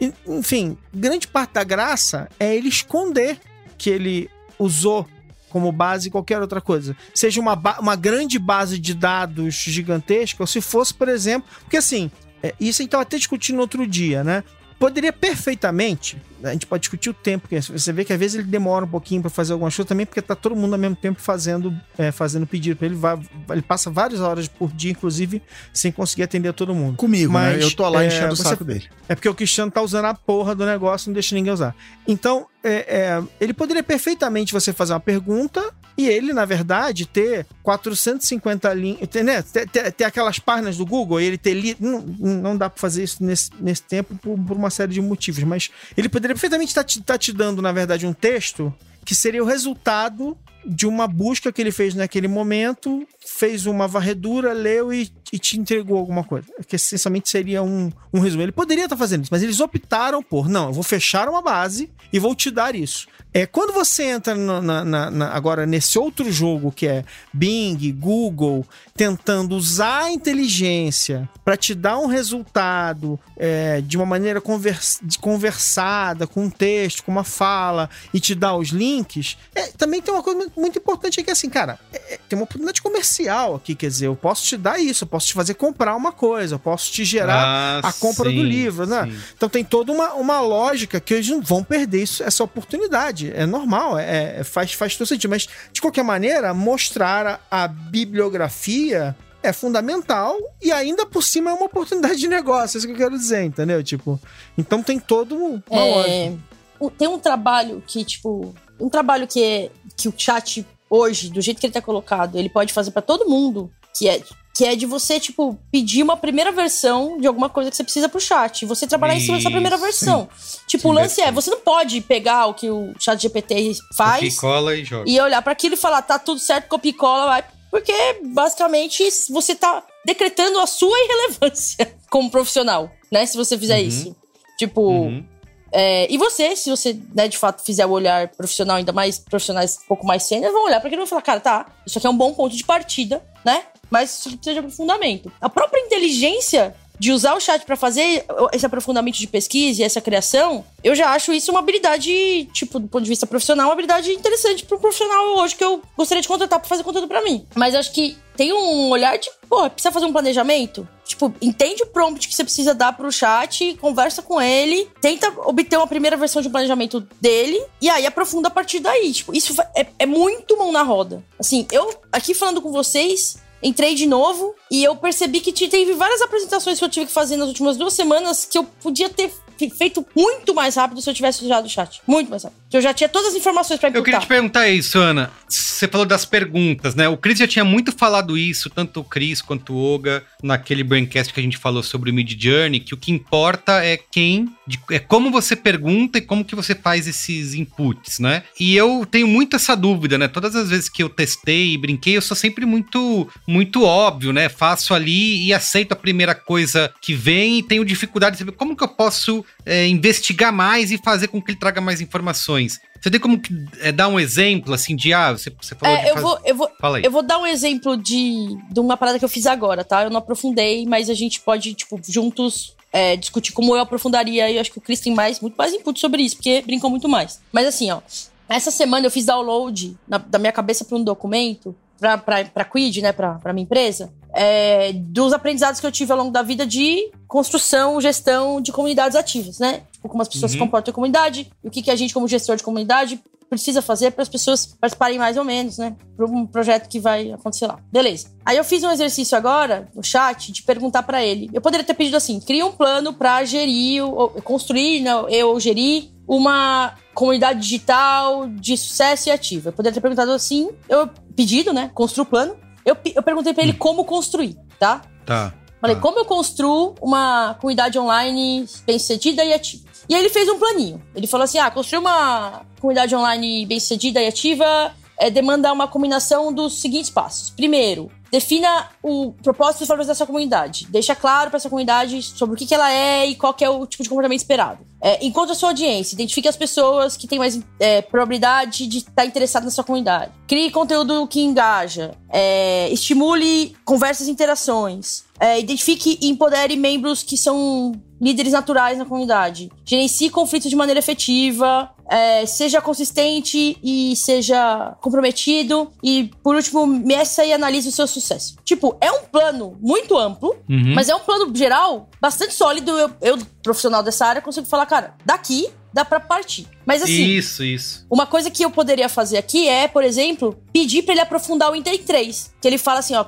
né? Enfim, grande parte da graça é ele esconder que ele usou como base qualquer outra coisa. Seja uma, uma grande base de dados gigantesca, ou se fosse, por exemplo. Porque assim, é, isso a gente estava até discutindo outro dia, né? Poderia perfeitamente, a gente pode discutir o tempo, porque você vê que às vezes ele demora um pouquinho para fazer alguma coisa também, porque tá todo mundo ao mesmo tempo fazendo, é, fazendo pedido para ele, vai, ele passa várias horas por dia, inclusive, sem conseguir atender todo mundo. Comigo, né? Mas, Eu tô lá é, enchendo o você- saco dele. É porque o Cristiano tá usando a porra do negócio, não deixa ninguém usar. Então, é, é, ele poderia perfeitamente você fazer uma pergunta e ele, na verdade, ter 450 linhas, né? ter, ter, ter, aquelas páginas do Google e ele ter lido. Não, não dá para fazer isso nesse, nesse tempo por, por, uma série de motivos, mas ele poderia perfeitamente estar tá te, tá te dando, na verdade, um texto que seria o resultado de uma busca que ele fez naquele momento, fez uma varredura, leu e, e te entregou alguma coisa. Que essencialmente seria um, um resumo. Ele poderia estar fazendo isso, mas eles optaram por, não, eu vou fechar uma base e vou te dar isso. É quando você entra na, na, na, agora nesse outro jogo que é Bing, Google, tentando usar a inteligência para te dar um resultado é, de uma maneira convers, conversada, com um texto, com uma fala e te dar os links, é, também tem uma coisa muito importante aqui, assim, cara, é, é, tem uma oportunidade comercial aqui, quer dizer, eu posso te dar isso, eu posso te fazer comprar uma coisa, eu posso te gerar ah, a compra sim, do livro, né? Então tem toda uma, uma lógica que eles não vão perder isso, essa oportunidade. É normal, é, é, faz, faz todo sentido. Mas, de qualquer maneira, mostrar a, a bibliografia é fundamental e ainda por cima é uma oportunidade de negócio, é isso que eu quero dizer, entendeu? Tipo, então tem todo uma é, lógica. Tem um trabalho que, tipo, um trabalho que, é, que o chat hoje, do jeito que ele tá colocado, ele pode fazer para todo mundo, que é que é de você, tipo, pedir uma primeira versão de alguma coisa que você precisa pro chat. E você trabalhar Isso, em cima dessa primeira versão. Sim. Tipo, sim, o lance é, você não pode pegar o que o chat GPT faz. Copia, e joga. E olhar para aquilo e falar, tá tudo certo, copia e cola, vai. Porque, basicamente, você tá decretando a sua irrelevância como profissional, né? Se você fizer uhum. isso. Tipo, uhum. É, e você, se você, né, de fato, fizer o olhar profissional, ainda mais profissionais um pouco mais sênior, vão olhar para aquilo e falar, cara, tá, isso aqui é um bom ponto de partida, né? Mas isso precisa de aprofundamento. A própria inteligência de usar o chat para fazer esse aprofundamento de pesquisa e essa criação, eu já acho isso uma habilidade, tipo, do ponto de vista profissional, uma habilidade interessante pro profissional hoje que eu gostaria de contratar para fazer conteúdo para mim. Mas acho que tem um olhar de, pô, precisa fazer um planejamento? Tipo, entende o prompt que você precisa dar pro chat, conversa com ele, tenta obter uma primeira versão de planejamento dele e aí aprofunda a partir daí. Tipo, isso é, é muito mão na roda. Assim, eu aqui falando com vocês, entrei de novo e eu percebi que teve várias apresentações que eu tive que fazer nas últimas duas semanas que eu podia ter feito muito mais rápido se eu tivesse usado o chat. Muito mais rápido. Eu já tinha todas as informações para Eu queria te perguntar isso, Ana. Você falou das perguntas, né? O Cris já tinha muito falado isso, tanto o Cris quanto o Oga, naquele braincast que a gente falou sobre o Mid Journey, que o que importa é quem, é como você pergunta e como que você faz esses inputs, né? E eu tenho muito essa dúvida, né? Todas as vezes que eu testei e brinquei, eu sou sempre muito, muito óbvio, né? Faço ali e aceito a primeira coisa que vem e tenho dificuldade de saber como que eu posso é, investigar mais e fazer com que ele traga mais informações. Você tem como é, dar um exemplo, assim, de, ah, você, você falou é, eu faz... vou, eu vou, Fala aí. Eu vou dar um exemplo de, de uma parada que eu fiz agora, tá? Eu não aprofundei, mas a gente pode, tipo, juntos é, discutir como eu aprofundaria. E eu acho que o Chris tem mais, muito mais input sobre isso, porque brincou muito mais. Mas assim, ó, essa semana eu fiz download na, da minha cabeça para um documento, pra Quid, né, pra, pra minha empresa, é, dos aprendizados que eu tive ao longo da vida de construção, gestão de comunidades ativas, né? Tipo, como as pessoas uhum. se comportam em comunidade, e o que, que a gente, como gestor de comunidade, precisa fazer para as pessoas participarem mais ou menos, né? Para um projeto que vai acontecer lá. Beleza. Aí eu fiz um exercício agora no chat de perguntar para ele. Eu poderia ter pedido assim: cria um plano para gerir, ou construir, né, eu gerir uma comunidade digital de sucesso e ativa. Eu poderia ter perguntado assim, eu pedido, né? Construa o plano. Eu, eu perguntei para ele hum. como construir, tá? Tá. Falei, tá. como eu construo uma comunidade online bem-sucedida e ativa? E aí ele fez um planinho. Ele falou assim: ah, construir uma comunidade online bem-sucedida e ativa é, demanda uma combinação dos seguintes passos. Primeiro, defina o propósito e os valores da sua comunidade. Deixa claro para essa comunidade sobre o que, que ela é e qual é o tipo de comportamento esperado. É, encontre a sua audiência, identifique as pessoas que têm mais é, probabilidade de estar tá interessado na sua comunidade. Crie conteúdo que engaja. É, estimule conversas e interações. É, identifique e empodere membros que são líderes naturais na comunidade. Gerencie conflitos de maneira efetiva. É, seja consistente e seja comprometido. E, por último, meça e analise o seu sucesso. Tipo, é um plano muito amplo, uhum. mas é um plano geral bastante sólido. Eu, eu, profissional dessa área, consigo falar, cara, daqui dá para partir. Mas assim, isso, isso. Uma coisa que eu poderia fazer aqui é, por exemplo, pedir para ele aprofundar o Inter 3, que ele fala assim, ó,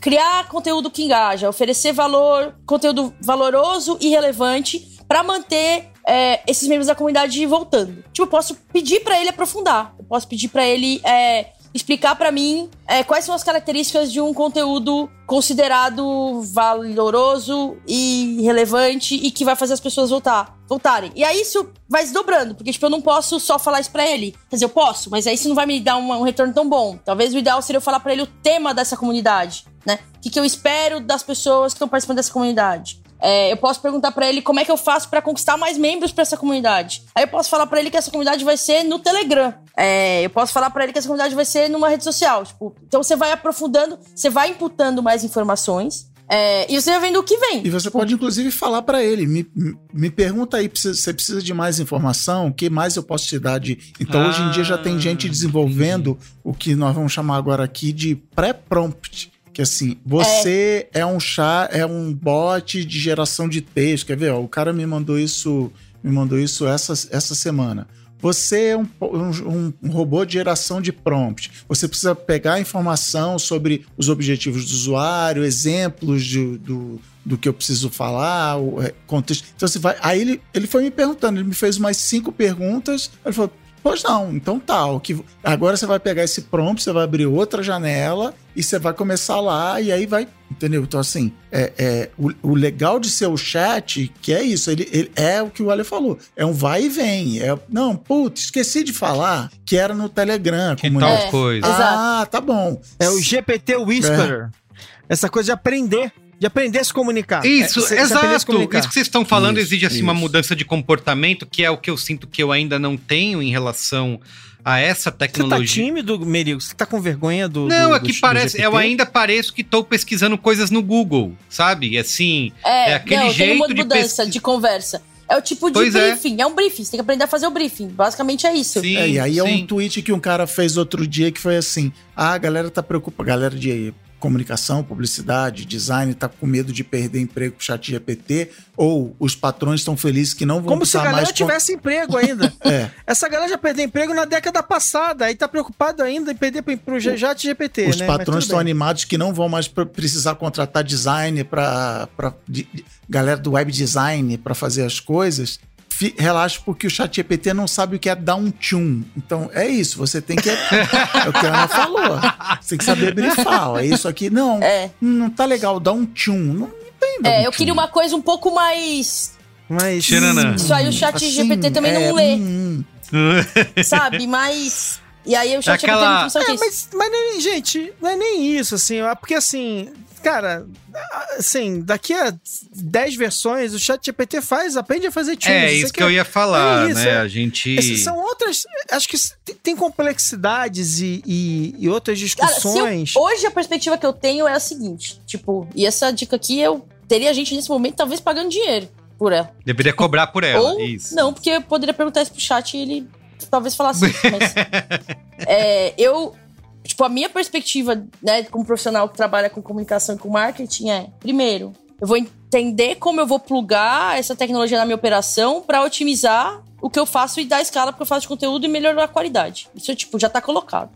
criar conteúdo que engaja, oferecer valor, conteúdo valoroso e relevante para manter é, esses membros da comunidade voltando. Tipo, eu posso pedir para ele aprofundar. Eu posso pedir para ele é, explicar para mim é, quais são as características de um conteúdo considerado valoroso e relevante e que vai fazer as pessoas voltar, voltarem. E aí isso vai se dobrando, porque tipo, eu não posso só falar isso pra ele. Quer dizer, eu posso, mas aí isso não vai me dar um, um retorno tão bom. Talvez o ideal seria eu falar para ele o tema dessa comunidade, né? O que, que eu espero das pessoas que estão participando dessa comunidade. É, eu posso perguntar para ele como é que eu faço para conquistar mais membros para essa comunidade. Aí eu posso falar para ele que essa comunidade vai ser no Telegram. É, eu posso falar para ele que essa comunidade vai ser numa rede social. Tipo, então você vai aprofundando, você vai imputando mais informações. É, e você vai vendo o que vem. E você pode, inclusive, falar para ele: me, me pergunta aí, você precisa de mais informação? O que mais eu posso te dar de. Então, ah, hoje em dia já tem gente desenvolvendo entendi. o que nós vamos chamar agora aqui de pré-prompt que assim, você é. é. um chá, é um bot de geração de texto. Quer ver? Ó, o cara me mandou isso, me mandou isso essa, essa semana. Você é um, um, um, robô de geração de prompt. Você precisa pegar informação sobre os objetivos do usuário, exemplos de, do, do que eu preciso falar, o é, contexto. Então você vai. Aí ele, ele foi me perguntando, ele me fez mais cinco perguntas. Ele falou: Pois não, então tá. O que, agora você vai pegar esse prompt, você vai abrir outra janela e você vai começar lá e aí vai. Entendeu? Então, assim, é, é o, o, legal de ser o chat, que é isso, ele, ele é o que o Ale falou. É um vai e vem. É, não, putz, esqueci de falar que era no Telegram. Que tal é, coisa. Ah, tá bom. É o GPT Whisperer. É. Essa coisa de aprender de aprender a se comunicar. Isso, é, exato. Comunicar. Isso que vocês estão falando isso, exige assim, uma mudança de comportamento, que é o que eu sinto que eu ainda não tenho em relação a essa tecnologia. Você tá tímido, Merigo? Você tá com vergonha do. Não, do, é que do parece. Eu ainda pareço que tô pesquisando coisas no Google, sabe? Assim. É, é aquele não, jeito tem uma mudança de, de conversa. É o tipo de pois é. briefing, é. é. um briefing, você tem que aprender a fazer o briefing. Basicamente é isso. Sim, é, e aí sim. é um tweet que um cara fez outro dia que foi assim: ah, a galera tá preocupada, galera de comunicação, publicidade, design está com medo de perder emprego pro chat GPT, ou os patrões estão felizes que não vão Como se a galera tivesse emprego ainda. é. Essa galera já perdeu emprego na década passada, aí tá preocupado ainda em perder pro chat GPT, Os né? patrões estão animados que não vão mais precisar contratar design para galera do web design para fazer as coisas relaxa porque o chat GPT não sabe o que é dar um tchum. Então, é isso, você tem que... é o que a Ana falou. Você tem que saber brifar. É isso aqui, não, é. não tá legal, dá um tchum. Não, tem É, um eu queria uma coisa um pouco mais... Mas... Isso aí o chat assim, GPT também é, não lê. Hum, sabe, mas... E aí o chat Aquela... GPT não é, mas, mas, gente, não é nem isso, assim, porque assim, cara, assim, daqui a 10 versões, o chat GPT faz, aprende a fazer tunes. É, isso que eu ia falar, é isso, né? É. A gente. Essas são outras. Acho que tem complexidades e, e, e outras discussões. Cara, eu, hoje a perspectiva que eu tenho é a seguinte: tipo, e essa dica aqui eu teria gente nesse momento talvez pagando dinheiro por ela. Deveria cobrar por ela. Ou, isso. Não, porque eu poderia perguntar isso pro chat e ele talvez falasse isso, mas. é, eu Tipo, a minha perspectiva, né, como profissional que trabalha com comunicação e com marketing é, primeiro, eu vou entender como eu vou plugar essa tecnologia na minha operação para otimizar o que eu faço e dar escala porque eu faço de conteúdo e melhorar a qualidade. Isso, tipo, já tá colocado.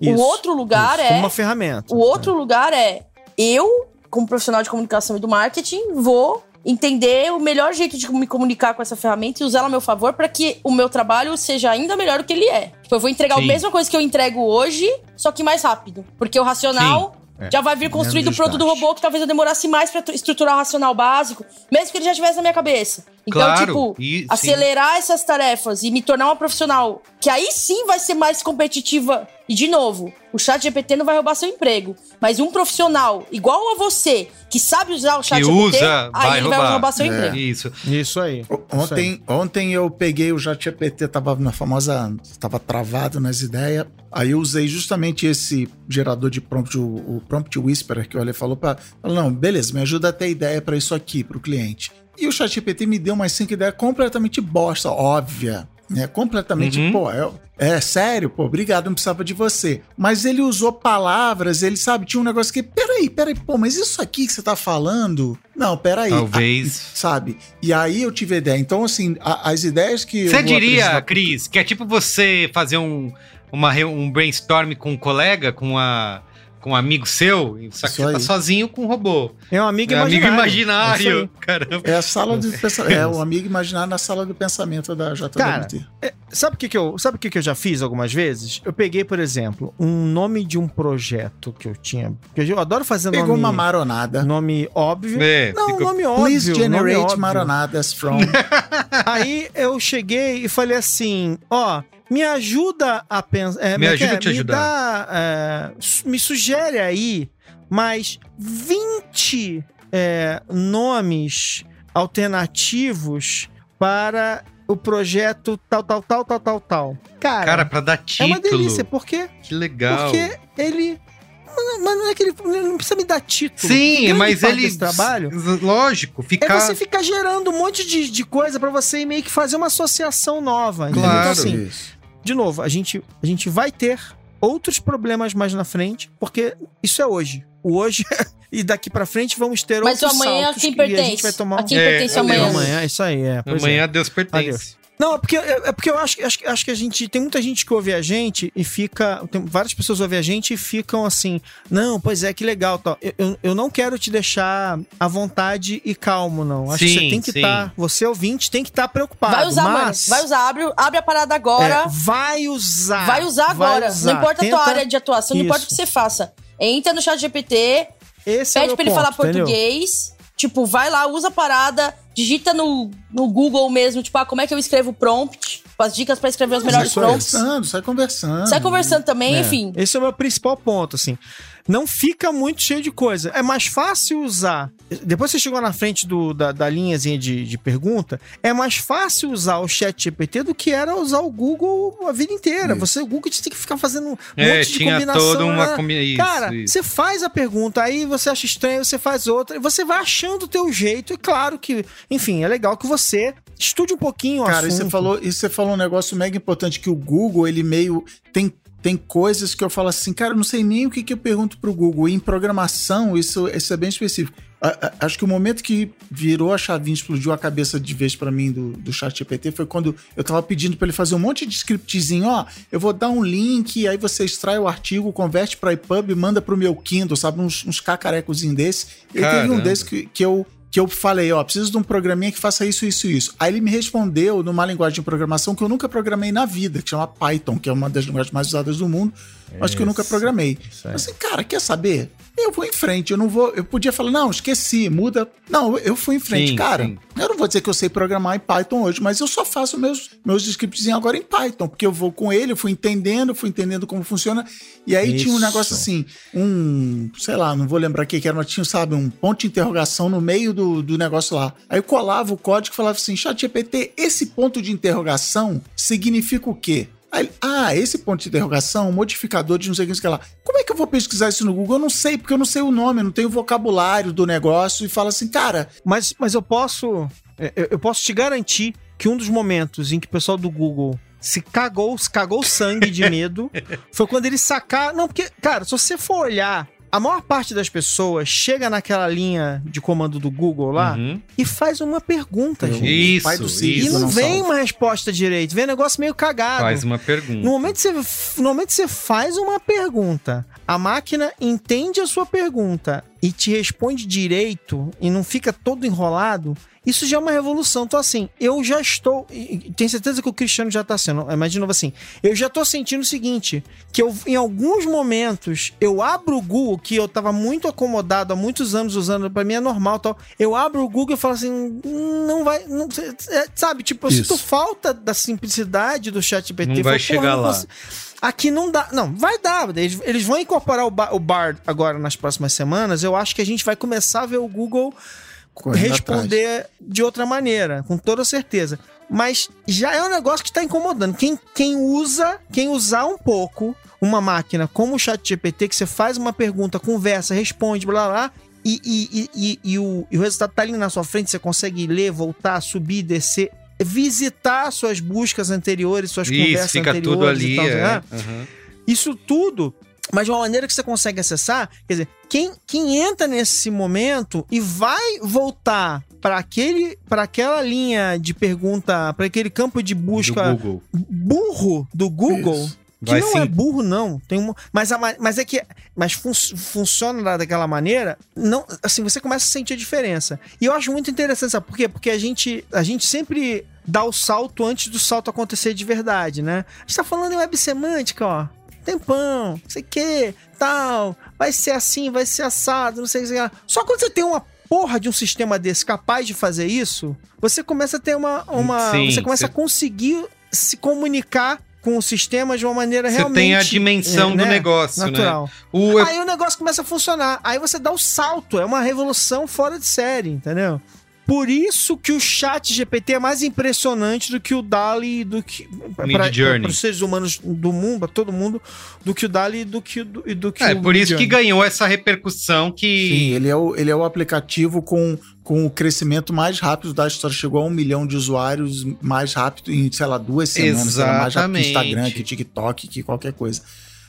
Isso, o outro lugar isso, é... uma ferramenta. O outro é. lugar é, eu, como profissional de comunicação e do marketing, vou entender o melhor jeito de me comunicar com essa ferramenta e usá-la a meu favor para que o meu trabalho seja ainda melhor do que ele é. Tipo, eu vou entregar Sim. a mesma coisa que eu entrego hoje, só que mais rápido. Porque o racional é. Já vai vir construído o produto do robô que talvez eu demorasse mais para estruturar o racional básico, mesmo que ele já estivesse na minha cabeça. Então, claro, tipo, e, acelerar sim. essas tarefas e me tornar uma profissional que aí sim vai ser mais competitiva. E, de novo, o chat GPT não vai roubar seu emprego. Mas um profissional igual a você, que sabe usar o chat que GPT, usa, aí vai ele roubar. vai roubar seu é. emprego. Isso. Isso aí. Ontem, Isso aí. ontem eu peguei o chat GPT, tava na famosa. Tava travado nas ideias. Aí eu usei justamente esse gerador de prompt, o, o Prompt Whisperer que o Ale falou, para não, beleza, me ajuda a ter ideia para isso aqui, para o cliente. E o ChatGPT me deu umas cinco ideias completamente bosta, óbvia. Né? Completamente, uhum. pô, é, é, sério, pô, obrigado, não precisava de você. Mas ele usou palavras, ele sabe, tinha um negócio que, peraí, peraí, pô, mas isso aqui que você tá falando? Não, peraí. Talvez. A, sabe? E aí eu tive ideia. Então, assim, a, as ideias que. Você diria, apresentar... Cris, que é tipo você fazer um, uma, um brainstorm com um colega, com a com um amigo seu, só que Isso você tá aí. tá sozinho com um robô. É um amigo é imaginário. Amigo imaginário. É, Caramba. é a sala do pensamento. É o amigo imaginário na sala do pensamento da JWT. Cara, é, sabe o que, que eu, sabe o que, que eu já fiz algumas vezes? Eu peguei, por exemplo, um nome de um projeto que eu tinha, porque eu adoro fazer Pegou nome, uma maronada. nome óbvio. É, não, fica- nome óbvio. Please generate óbvio. maronadas from. Aí eu cheguei e falei assim, ó, me ajuda a pensar. é, Me é que ajuda é? a te me ajudar. dá, é, me sugere aí mais 20 é, nomes alternativos para o projeto tal, tal, tal, tal, tal, tal. Cara, Cara, pra dar é título. uma delícia. Por quê? Que legal. Porque ele. Mas não é que ele ele não precisa me dar título. Sim, mas ele. trabalho Lógico, é ficar. você ficar gerando um monte de, de coisa pra você meio que fazer uma associação nova. entendeu? Claro. Então, assim, Isso. de novo, a gente, a gente vai ter outros problemas mais na frente, porque isso é hoje. O hoje e daqui pra frente vamos ter Mas o outros amanhã a saltos quem que a gente pertence? vai tomar A quem É, pertence adeus. amanhã? amanhã, isso aí, é. pois é. Amanhã Deus pertence. Adeus. Não, é porque, é é porque eu acho, acho, acho que a gente. Tem muita gente que ouve a gente e fica. Tem várias pessoas que ouvem a gente e ficam assim. Não, pois é, que legal. Tal. Eu, eu, não quero te deixar à vontade e calmo, não. Acho que Sim, você tem que estar. você ouvinte tem que estar preocupado. Vai usar, mas, mano. Vai usar. Abre, abre a parada agora. é, vai usar. Vai usar agora. usar. Não importa a tua área de atuação, não importa o que Isso. você faça. Entra no chat GPT, Esse é pede meu pra ele ponto, falar entendeu? português. Tipo, vai lá, usa a parada, digita no, no Google mesmo, tipo, ah, como é que eu escrevo prompt? As dicas pra escrever os melhores sai prompts. conversando, sai conversando. Sai conversando também, É, enfim. Esse é o meu principal ponto, assim. Não fica muito cheio de coisa. É mais fácil usar. Depois que você chegou na frente do, da, da linhazinha de, de pergunta, é mais fácil usar o chat GPT do que era usar o Google a vida inteira. Isso. Você, o Google tem que ficar fazendo um É, monte de tinha combinação. toda uma né? combinação. Cara, você faz a pergunta, aí você acha estranho, você faz outra, e você vai achando o teu jeito. E claro que, enfim, é legal que você estude um pouquinho o Cara, e assunto. você falou, e você falou um negócio mega importante que o Google, ele meio tem tem coisas que eu falo assim, cara, não sei nem o que, que eu pergunto pro Google. E em programação, isso, isso é bem específico. A- a- acho que o momento que virou a chavinha, explodiu a cabeça de vez pra mim do, do chat GPT foi quando eu tava pedindo pra ele fazer um monte de scriptzinho, ó, eu vou dar um link, aí você extrai o artigo, converte pra EPUB, manda pro meu Kindle, sabe, uns, uns cacarecozinhos desse. E teve um desse que, que eu que eu falei, ó, preciso de um programinha que faça isso, isso isso. Aí ele me respondeu numa linguagem de programação que eu nunca programei na vida, que chama Python, que é uma das linguagens mais usadas do mundo, mas que eu nunca programei. Isso. Assim, cara, quer saber? Eu vou em frente, eu não vou. Eu podia falar, não, esqueci, muda. Não, eu fui em frente, Sim, cara. sim. Eu não vou dizer que eu sei programar em Python hoje, mas eu só faço meus, meus scripts agora em Python, porque eu vou com ele, eu fui entendendo, fui entendendo como funciona. E aí tinha um Isso. negócio assim, um, sei lá, não vou lembrar o que que era, mas tinha, sabe, um ponto de interrogação no meio do, do negócio lá. Aí eu colava o código e falava assim, chat GPT, esse ponto de interrogação significa o quê? Aí, ele, ah, esse ponto de interrogação, modificador de não sei o que, não sei o que lá. Como é que eu vou pesquisar isso no Google? Eu não sei, porque eu não sei o nome, eu não tenho o vocabulário do negócio. E fala assim, cara, Mas, mas eu posso. Eu, eu posso te garantir que um dos momentos em que o pessoal do Google se cagou, se cagou sangue de medo foi quando eles sacaram. Não, porque, cara, se você for olhar, a maior parte das pessoas chega naquela linha de comando do Google lá Uhum. e faz uma pergunta, gente. Isso, pai do isso. E não não vem uma resposta direito, vem um negócio meio cagado. Faz uma pergunta. No momento, que você, no momento que você faz uma pergunta, a máquina entende a sua pergunta e te responde direito e não fica todo enrolado, isso já é uma revolução. Então, assim, eu já estou. Tenho certeza que o Cristiano já está sendo. Mas, de novo, assim, eu já estou sentindo o seguinte: que eu, em alguns momentos, eu abro o Google, que eu estava muito acomodado há muitos anos usando, para mim é normal tal. Eu abro o Google e falo assim: "Hum, não vai. Não, é, sabe, tipo, eu Isso. sinto falta da simplicidade do chat GPT. Não vai falo, "Porra, chegar lá." consigo- Aqui não dá. Não, vai dar. Eles, eles vão incorporar o, ba o Bard agora nas próximas semanas. Eu acho que a gente vai começar a ver o Google correndo responder de outra maneira, com toda certeza. Mas já é um negócio que está incomodando. Quem, quem usa, quem usar um pouco uma máquina como o chat GPT, que você faz uma pergunta, conversa, responde, blá blá, blá e, e, e, e, o, e o resultado tá ali na sua frente, você consegue ler, voltar, subir, descer, visitar suas buscas anteriores, suas Isso, conversas fica anteriores tudo e ali. tal, é. né? Uhum. Isso tudo, mas de uma maneira que você consegue acessar. Quer dizer, quem, quem entra nesse momento e vai voltar para aquele para aquela linha de pergunta, para aquele campo de busca Do Google. burro do Google, Isso. Que Vai não sim. é burro, não. Tem um, mas, a, mas é que. Mas fun, funciona daquela maneira. Não, assim, você começa a sentir a diferença. E eu acho muito interessante, sabe por quê? Porque a gente, a gente sempre dá o salto antes do salto acontecer de verdade, né? A gente tá falando em web semântica, ó. Tempão, não sei o que, tal. Vai ser assim, vai ser assado, não sei o que. Só quando você tem uma porra de um sistema desse capaz de fazer isso, você começa a ter uma. uma Sim, você começa a conseguir se comunicar com o sistema de uma maneira você realmente. Você tem a dimensão é, do né? negócio, né? natural. Né? O... Aí o negócio começa a funcionar. Aí você dá o salto. É uma revolução fora de série, entendeu? Por isso que o chat GPT é mais impressionante do que o DALI do que para os seres humanos do mundo, para todo mundo, do que o DALI do que do, do que É, por isso que ganhou essa repercussão que Sim, ele é o, ele é o aplicativo com, com o crescimento mais rápido da história, chegou a um milhão de usuários mais rápido em, sei lá, duas semanas, Exatamente. mais rápido que Instagram, que TikTok, que qualquer coisa.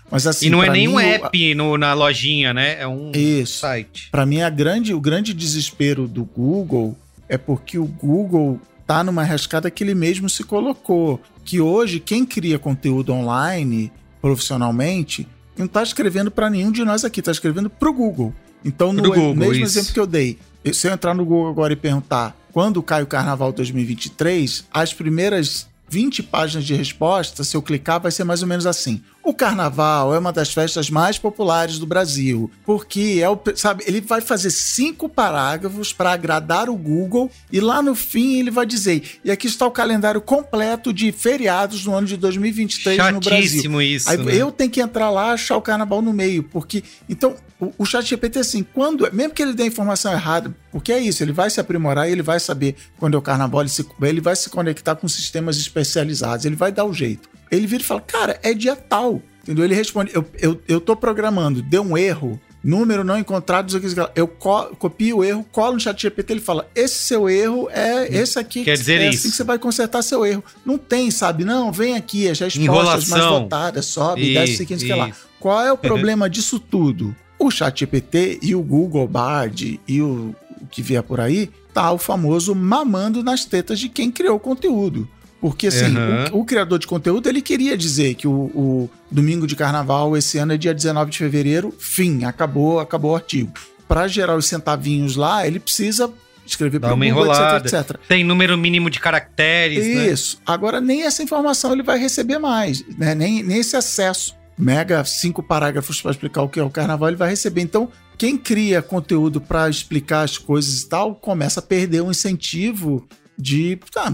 Mas assim, e não é nem um app no, na lojinha, né? É um Isso. site. Para mim, a grande, o grande desespero do Google é porque o Google tá numa rascada que ele mesmo se colocou. Que hoje, quem cria conteúdo online profissionalmente, não está escrevendo para nenhum de nós aqui, está escrevendo para o Google. Então, no Google, mesmo isso. exemplo que eu dei, se eu entrar no Google agora e perguntar quando cai o Carnaval 2023, as primeiras 20 páginas de resposta, se eu clicar, vai ser mais ou menos assim. O carnaval é uma das festas mais populares do Brasil, porque é o, sabe, ele vai fazer cinco parágrafos para agradar o Google e lá no fim ele vai dizer: "E aqui está o calendário completo de feriados no ano de 2023 Chatíssimo no Brasil". isso. Aí né? eu tenho que entrar lá achar o carnaval no meio, porque então o, o chat GPT assim, quando, mesmo que ele dê a informação errada, porque é isso, ele vai se aprimorar e ele vai saber quando é o carnaval, ele, se, ele vai se conectar com sistemas especializados, ele vai dar o jeito. Ele vira e fala, cara, é dia tal. Entendeu? Ele responde, eu, eu, eu tô programando, deu um erro, número não encontrado, eu co copio o erro, colo no chat GPT, ele fala, esse seu erro é esse aqui. Quer dizer é isso. assim que você vai consertar seu erro. Não tem, sabe? Não, vem aqui, as respostas Enrolação. mais votadas, sobe, e, desce, seguinte, que lá. Qual é o problema disso tudo? O chat GPT e o Google Bard e o, o que vier por aí, tá o famoso mamando nas tetas de quem criou o conteúdo. Porque, assim, uhum. o, o, criador de conteúdo, ele queria dizer que o, o, domingo de carnaval esse ano é dia 19 de fevereiro, fim, acabou, acabou o artigo. Para gerar os centavinhos lá, ele precisa escrever para uma enrolada, etc, etc. Tem número mínimo de caracteres, né? Isso. Né? Agora, nem essa informação ele vai receber mais, né? Nem, nem esse acesso. Mega cinco parágrafos para explicar o que é o carnaval, ele vai receber. Então, quem cria conteúdo para explicar as coisas e tal, começa a perder o incentivo de. Tá,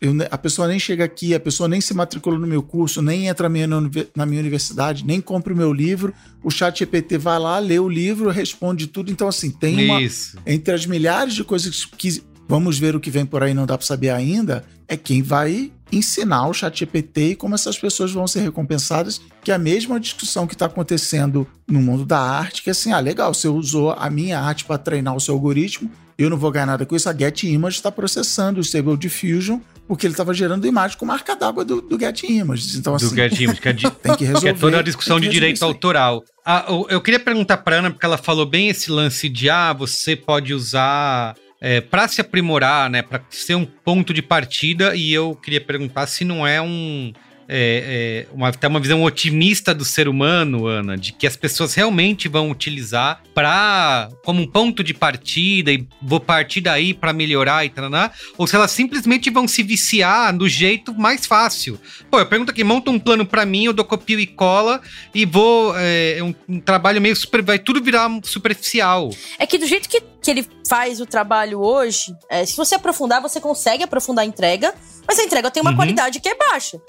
eu, a pessoa nem chega aqui, a pessoa nem se matricula no meu curso, nem entra na minha universidade, nem compra o meu livro. O chat GPT vai lá, lê o livro, responde tudo. Então, assim, tem uma. Isso. Entre as milhares de coisas que vamos ver o que vem por aí, não dá para saber ainda, é quem vai ensinar o chat GPT e como essas pessoas vão ser recompensadas, que é a mesma discussão que está acontecendo no mundo da arte, que é assim, ah, legal, você usou a minha arte para treinar o seu algoritmo, eu não vou ganhar nada com isso, a Get Image está processando o Stable Diffusion porque ele estava gerando imagem com marca d'água do, do Get Images. Então, assim, do Get Images, que é, de, tem que resolver. Que é toda a discussão de direito autoral. Ah, eu queria perguntar para Ana, porque ela falou bem esse lance de, ah, você pode usar é, para se aprimorar, né, para ser um ponto de partida, e eu queria perguntar se não é um é, é, uma, até uma visão otimista do ser humano, Ana, de que as pessoas realmente vão utilizar para como um ponto de partida e vou partir daí para melhorar e tal, ou se elas simplesmente vão se viciar do jeito mais fácil. Pô, eu pergunto aqui, monta um plano para mim, eu dou copio e cola e vou é, é, um, um, trabalho meio super, vai tudo virar superficial. É que do jeito que, que ele faz o trabalho hoje, é, se você aprofundar, você consegue aprofundar a entrega, mas a entrega tem uma uhum. qualidade que é baixa.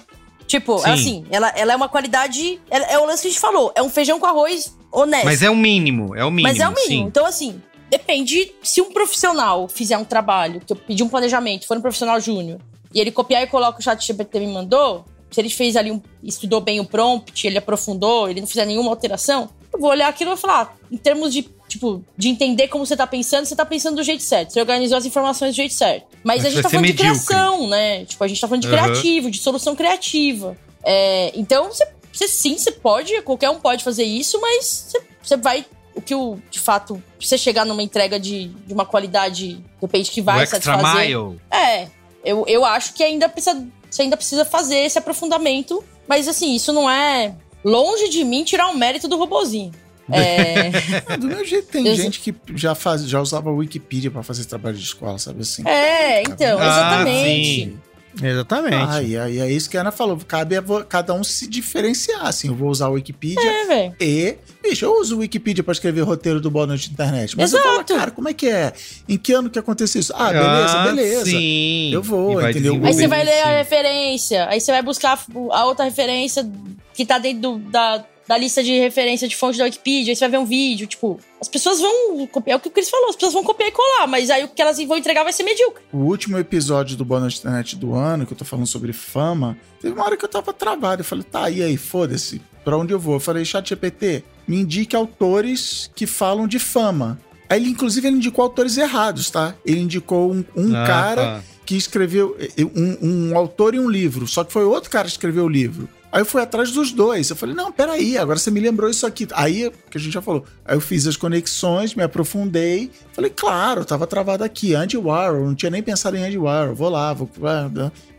Tipo, Sim. assim, ela, ela é uma qualidade. É, é o lance que a gente falou. É um feijão com arroz honesto. Mas é o mínimo, é o mínimo. Mas é o mínimo. Sim. Então, assim, depende. Se um profissional fizer um trabalho, que eu pedi um planejamento, for um profissional júnior, e ele copiar e coloca o chat GPT me mandou, se ele fez ali um. estudou bem o prompt, ele aprofundou, ele não fizer nenhuma alteração, eu vou olhar aquilo e vou falar, em termos de tipo, de entender como você tá pensando, você tá pensando do jeito certo. Você organizou as informações do jeito certo. Mas, a gente tá falando medíocre. de criação, né? Tipo, a gente tá falando de uhum. criativo, de solução criativa. É, então, você, você, sim, você pode, qualquer um pode fazer isso, mas você, você vai. O que o, de fato, você chegar numa entrega de, de uma qualidade, depende que vai o satisfazer. Mile. É. Eu, eu acho que ainda precisa, você ainda precisa fazer esse aprofundamento Mas assim, isso não é longe de mim tirar o mérito do robozinho. É... do meu jeito, tem eu... gente que já, faz, já usava a Wikipedia para fazer trabalho de escola, sabe assim? É, então, ah, exatamente. Ah, Exatamente. Ah, e é, é isso que a Ana falou. Cabe a cada um se diferenciar. Assim, eu vou usar o Wikipedia é, e. Bicho, eu uso o Wikipedia pra escrever roteiro do Boa Noite Internet. Mas Exato. eu falo, cara, como é que é? Em que ano que aconteceu isso? Ah, beleza, ah, beleza. Sim. Eu vou, entendeu? Aí você vai ler a referência, aí você vai buscar a outra referência que tá dentro do, da, da lista de referência de fonte da Wikipedia, aí você vai ver um vídeo, tipo, as pessoas vão copiar é o que o Chris falou, as pessoas vão copiar e colar, mas aí o que elas vão entregar vai ser medíocre. O último episódio do Boa Internet do ano, que eu tô falando sobre fama, teve uma hora que eu tava travado, eu falei, tá, e aí, foda-se, pra onde eu vou? Eu falei, chat GPT, me indique autores que falam de fama. Aí ele, inclusive, ele indicou autores errados, tá? Ele indicou um, um ah, cara tá. que escreveu um, um autor e um livro, só que foi outro cara que escreveu o livro. Aí eu fui atrás dos dois. Eu falei, não, peraí, agora você me lembrou isso aqui. Aí, que a gente já falou. Aí eu fiz as conexões, me aprofundei. Falei, claro, tava travado aqui. Andy Warhol, não tinha nem pensado em Andy Warhol. Vou lá, vou.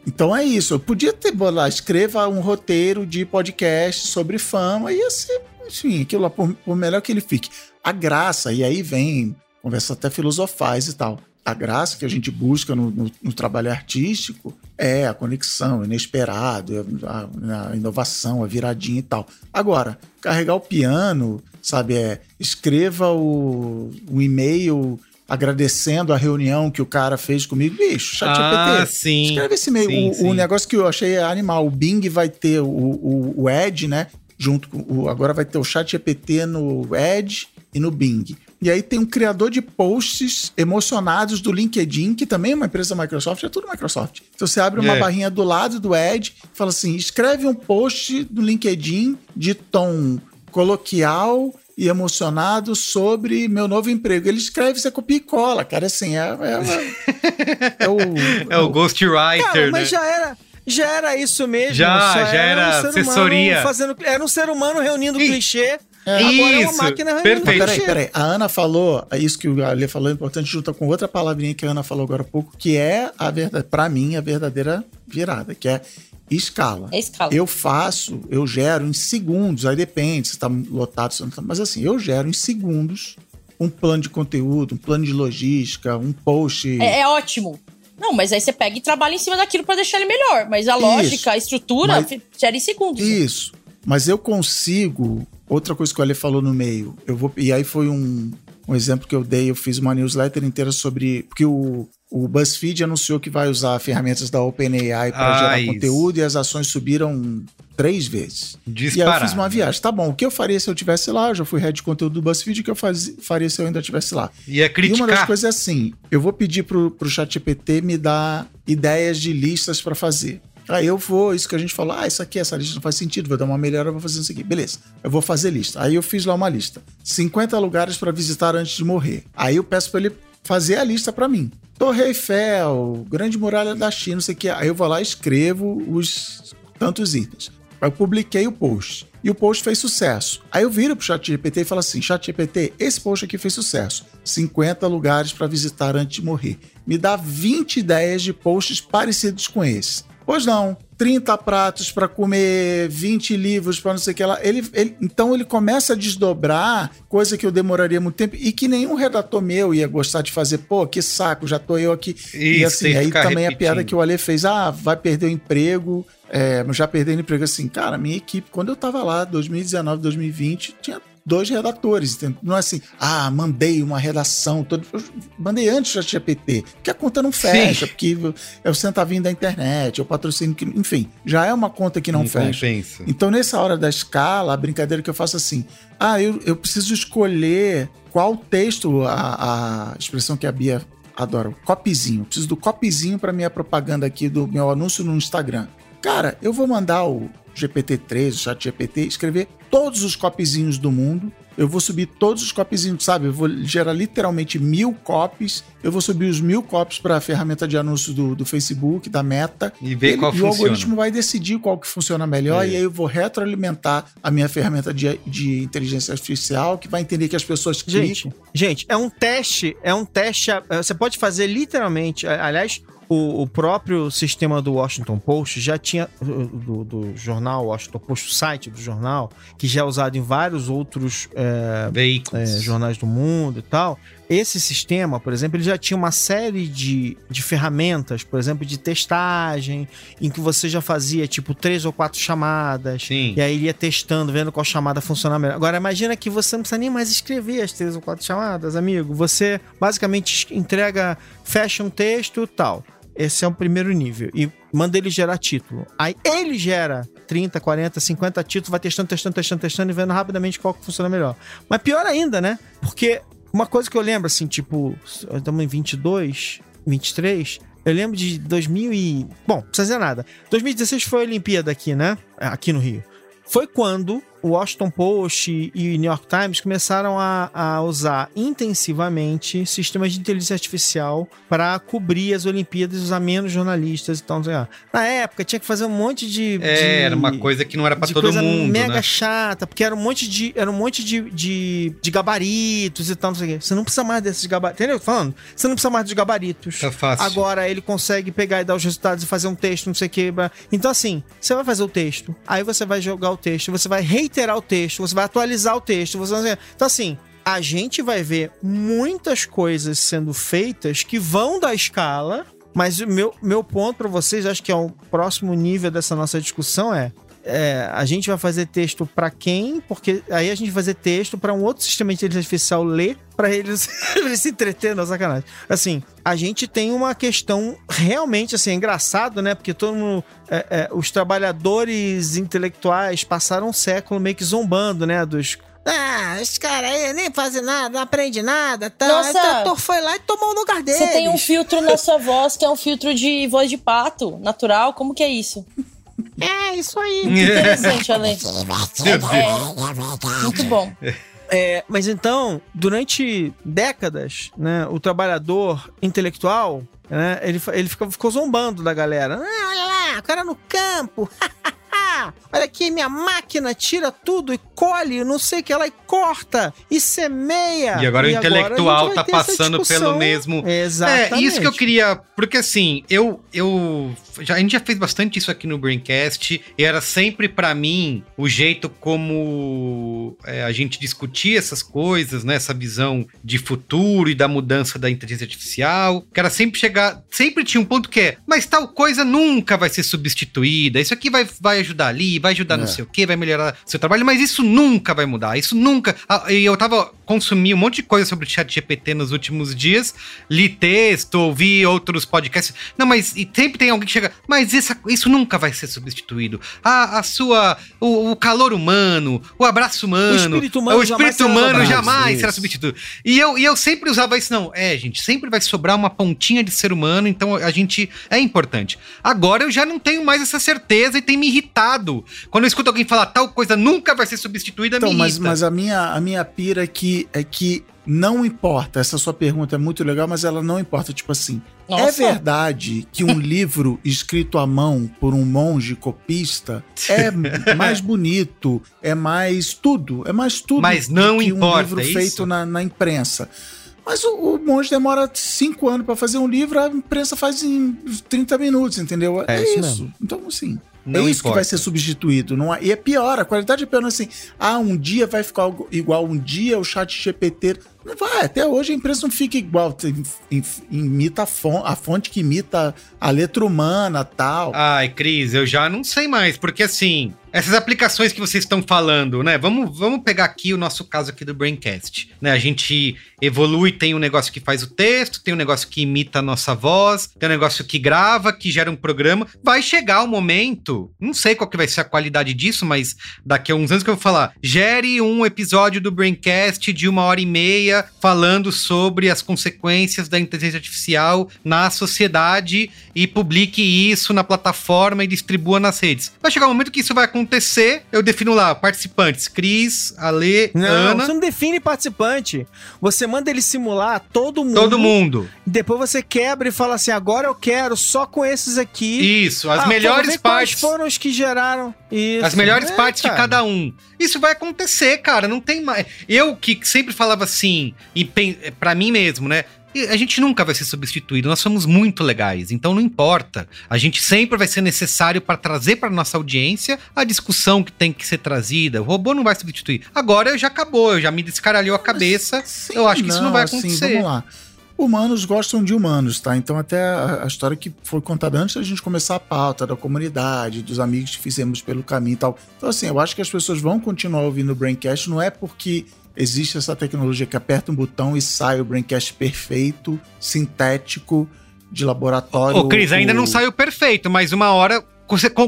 Então é isso. Eu podia ter, lá, escreva um roteiro de podcast sobre fama. Ia ser, enfim, aquilo lá, por, por melhor que ele fique. A graça, e aí vem conversa até filosofais e tal a graça que a gente busca no, no, no trabalho artístico é a conexão, o inesperado, a, a, inovação, a viradinha e tal. Agora, carregar o piano, sabe, é escreva o, um e-mail agradecendo a reunião que o cara fez comigo. Bicho, chat ah, sim. Escreve esse e-mail. Sim, o, sim. o, negócio que eu achei animal, o Bing vai ter o, o, o Edge, né? Junto com o, agora vai ter o chat GPT no Edge e no Bing. E aí tem um criador de posts emocionados do LinkedIn, que também é uma empresa da Microsoft, é tudo Microsoft. Então você abre uma é. barrinha do lado do Edge, fala assim: escreve um post do LinkedIn de tom coloquial e emocionado sobre meu novo emprego. Ele escreve, você copia e cola, cara. Assim, é, é, é, é o, é o Ghostwriter. Cara, mas né? já era. Já era isso mesmo. Já, já era, era um assessoria. Fazendo, era um ser humano reunindo e, clichê é. Agora isso, é uma máquina perfeito. Peraí, peraí. A Ana falou, isso que o Ale falou é importante, junta com outra palavrinha que a Ana falou agora há pouco, que é a verdade, para mim, a verdadeira virada, que é escala. É escala. Eu faço, eu gero em segundos, aí depende se está lotado, se não tá, mas assim, eu gero em segundos um plano de conteúdo, um plano de logística, um post. É, é ótimo. Não, mas aí você pega e trabalha em cima daquilo para deixar ele melhor. Mas a lógica, isso. a estrutura, mas, gera em segundos. Isso. Mas eu consigo Outra coisa que o Ale falou no meio, eu vou. E aí foi um, um exemplo que eu dei, eu fiz uma newsletter inteira sobre. Porque o, o BuzzFeed anunciou que vai usar ferramentas da OpenAI para ah, gerar isso. conteúdo e as ações subiram três vezes. Disparado. E aí eu fiz uma viagem. Tá bom, o que eu faria se eu tivesse lá? Eu já fui head de conteúdo do BuzzFeed, o que eu faz, faria se eu ainda estivesse lá? E é criticar. E uma das coisas é assim, eu vou pedir pro, pro ChatGPT me dar ideias de listas para fazer. Aí eu vou, isso que a gente falou, ah, isso aqui, essa lista não faz sentido, vou dar uma melhora, vou fazer isso aqui. Beleza, eu vou fazer lista. Aí eu fiz lá uma lista. 50 lugares para visitar antes de morrer. Aí eu peço para ele fazer a lista para mim. Torre Eiffel, Grande Muralha da China, não sei o que. Aí eu vou lá e escrevo os tantos itens. Aí eu publiquei o post. E o post fez sucesso. Aí eu viro pro ChatGPT e falo assim: ChatGPT, esse post aqui fez sucesso. 50 lugares para visitar antes de morrer. Me dá 20 ideias de posts parecidos com esse. Pois não. 30 pratos para comer, 20 livros para não sei o que lá. Ele, ele, então ele começa a desdobrar, coisa que eu demoraria muito tempo e que nenhum redator meu ia gostar de fazer. Pô, que saco, já tô eu aqui. Isso, e assim, aí também repetindo. a piada que o Ale fez: ah, vai perder o emprego. É, já perdendo emprego assim, cara, minha equipe, quando eu tava lá, 2019, 2020, tinha dois redatores. Não é assim, ah, mandei uma redação. Todo... mandei antes do GPT, que a conta não fecha, Sim. porque é o centavinho da internet, é o patrocínio que. Enfim, já é uma conta que não, não fecha. Compensa. Então, nessa hora da escala, a brincadeira que eu faço assim: ah, eu, eu preciso escolher qual texto, a, a expressão que a Bia adora, copyzinho. preciso do copyzinho para minha propaganda aqui do meu anúncio no Instagram. Cara, eu vou mandar o GPT-3, o chat GPT, escrever todos os copizinhos do mundo. Eu vou subir todos os copizinhos, sabe? Eu vou gerar literalmente mil copies. Eu vou subir os mil copies para a ferramenta de anúncio do, do Facebook, da Meta. E ver Ele, qual e funciona. E o algoritmo vai decidir qual que funciona melhor. É. E aí eu vou retroalimentar a minha ferramenta de, de inteligência artificial, que vai entender que as pessoas clicam. Gente, gente, é um teste. É um teste. Você pode fazer literalmente. Aliás, o, o, próprio sistema do Washington Post já tinha, do, do, jornal Washington Post, o site do jornal, que já é usado em vários outros é, veículos, é, jornais do mundo e tal. Esse sistema, por exemplo, ele já tinha uma série de, de ferramentas, por exemplo, de testagem, em que você já fazia tipo três ou quatro chamadas. Sim. E aí ia testando, vendo qual chamada funciona melhor. Agora, imagina que você não precisa nem mais escrever as três ou quatro chamadas, amigo. Você basicamente entrega, fecha um texto tal. Esse é o primeiro nível. E manda ele gerar título. Aí ele gera 30, 40, 50 títulos, vai testando, testando, testando, testando e vendo rapidamente qual que funciona melhor. Mas pior ainda, né? Porque uma coisa que eu lembro, assim, tipo, estamos em 22, 23. Eu lembro de 2000 e... Bom, não precisa dizer nada. 2016 foi a Olimpíada aqui, né? Aqui no Rio. Foi quando o Washington Post e o New York Times começaram a, a usar intensivamente sistemas de inteligência artificial para cobrir as Olimpíadas e usar menos jornalistas e tal. Na época tinha que fazer um monte de. É, de, era uma coisa que não era para todo coisa mundo. mega né? chata, porque era um monte de, era um monte de, de, de gabaritos e tal. Não sei o quê. Você não precisa mais desses gabaritos. Entendeu? Falando? Você não precisa mais dos gabaritos. Tá fácil. Agora ele consegue pegar e dar os resultados e fazer um texto, não sei o quê. Então, assim, você vai fazer o texto, aí você vai jogar o texto, você vai reiterar o texto, você vai atualizar o texto, você. Então, assim, a gente vai ver muitas coisas sendo feitas que vão da escala, mas o meu, meu ponto para vocês, acho que é o próximo nível dessa nossa discussão é é, a gente vai fazer texto para quem? Porque aí a gente vai fazer texto para um outro sistema de inteligência artificial ler para eles, eles se entreter na sacanagem. Assim, a gente tem uma questão realmente assim, engraçado, né? Porque todo mundo. É, é, os trabalhadores intelectuais passaram um século meio que zombando, né? Dos ah, esse cara aí nem faz nada, não aprende nada. Tá? Nossa, o doutor foi lá e tomou o lugar dele. Você tem um filtro na sua voz que é um filtro de voz de pato, natural. Como que é isso? É, isso aí. Interessante, Ale. É, muito bom. É, mas então, durante décadas, né, o trabalhador intelectual, né, ele, ele ficou, ficou zombando da galera. Ah, olha lá, o cara no campo. olha aqui, minha máquina tira tudo e colhe, não sei o que, ela e corta e semeia. E agora e o intelectual tá passando pelo mesmo. Exatamente. É, isso que eu queria. Porque assim, eu. eu já, a gente já fez bastante isso aqui no Braincast e era sempre para mim o jeito como é, a gente discutia essas coisas, né? Essa visão de futuro e da mudança da inteligência artificial. Que era sempre chegar. Sempre tinha um ponto que é, mas tal coisa nunca vai ser substituída. Isso aqui vai, vai ajudar ali, vai ajudar é. não sei o que, vai melhorar seu trabalho, mas isso nunca vai mudar. Isso nunca. Ah, e eu tava consumindo um monte de coisa sobre o chat GPT nos últimos dias, li texto, ouvi outros podcasts. Não, mas e sempre tem alguém que chega, mas isso, isso nunca vai ser substituído. A, a sua. O, o calor humano, o abraço humano. O espírito humano, o espírito jamais, humano será, jamais será substituído. E eu, e eu sempre usava isso, não. É, gente, sempre vai sobrar uma pontinha de ser humano, então a gente. É importante. Agora eu já não tenho mais essa certeza e tem me irritado. Quando eu escuto alguém falar tal coisa nunca vai ser substituída, então, me mas, mas a minha, a minha pira aqui é que não importa. Essa sua pergunta é muito legal, mas ela não importa. Tipo assim, é Nossa. é verdade que um livro escrito à mão por um monge copista é mais bonito, é mais tudo, é mais tudo mas não que importa, um livro é feito na, na imprensa. Mas o, o monge demora cinco anos para fazer um livro, a imprensa faz em 30 minutos, entendeu? É, é isso. isso. Então, assim. Não é isso importa. que vai ser substituído. Não é, e é pior, a qualidade é pior. Não é assim, ah, um dia vai ficar igual, um dia o chat GPT. Vai, até hoje a empresa não fica igual. Imita a fonte, a fonte que imita a letra humana tal. Ai, Cris, eu já não sei mais, porque assim, essas aplicações que vocês estão falando, né? Vamos, vamos pegar aqui o nosso caso aqui do Braincast, né? A gente evolui, tem um negócio que faz o texto, tem um negócio que imita a nossa voz, tem um negócio que grava, que gera um programa. Vai chegar o momento, não sei qual que vai ser a qualidade disso, mas daqui a uns anos que eu vou falar, gere um episódio do Braincast de uma hora e meia falando sobre as consequências da inteligência artificial na sociedade e publique isso na plataforma e distribua nas redes. Vai chegar um momento que isso vai acontecer acontecer, eu defino lá participantes: Cris, Ale, não, Ana. Você não define participante. Você manda ele simular todo mundo. Todo mundo. Depois você quebra e fala assim: agora eu quero só com esses aqui. Isso, as ah, melhores partes. foram os que geraram isso. As melhores é, partes cara. de cada um. Isso vai acontecer, cara. Não tem mais. Eu que sempre falava assim, e para mim mesmo, né? a gente nunca vai ser substituído. Nós somos muito legais, então não importa. A gente sempre vai ser necessário para trazer para nossa audiência a discussão que tem que ser trazida. O robô não vai substituir. Agora já acabou, eu já me descaralhou a cabeça. Sim, eu acho que isso não vai acontecer. Assim, vamos lá humanos gostam de humanos, tá? Então, até a, a, história que foi contada antes da gente começar a pauta da comunidade, dos amigos que fizemos pelo caminho e tal. Então, assim, eu acho que as pessoas vão continuar ouvindo o Braincast, não é porque existe essa tecnologia que aperta um botão e sai o Braincast perfeito, sintético, de laboratório. Ô, Cris, o... ainda não saiu perfeito, mas uma hora.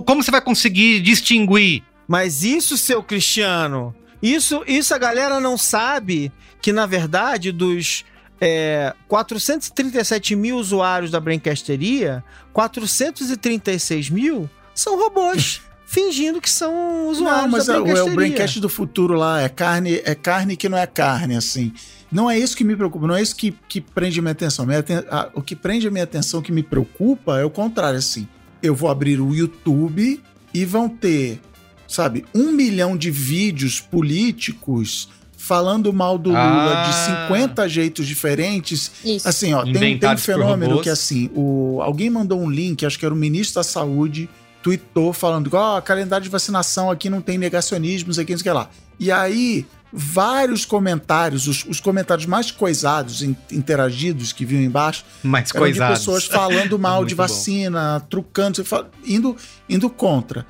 Como você vai conseguir distinguir? Mas isso, seu Cristiano, isso, isso a galera não sabe que, na verdade, dos é, 437 mil usuários da Braincasteria, 436 mil são robôs. fingindo que são usuários não, mas da é, o, o Braincast do futuro lá é carne, é carne que não é carne, assim. Não é isso que me preocupa, não é isso que, que prende a minha atenção. Minha, a, o que prende a minha atenção, que me preocupa, é o contrário, assim. Eu vou abrir o YouTube e vão ter, sabe, um milhão de vídeos políticos falando mal do Lula ah. de 50 jeitos diferentes. Isso. Assim, ó, tem, tem um fenômeno que assim, o, alguém mandou um link, acho que era o ministro da Saúde, tweetou falando que ó, oh, calendário de vacinação aqui não tem negacionismos aqui, não sei o que lá. E aí, vários comentários, os, os comentários mais coisados, in, interagidos que vinham embaixo, mais coisados. de pessoas falando mal de vacina, bom. trucando, indo, indo contra.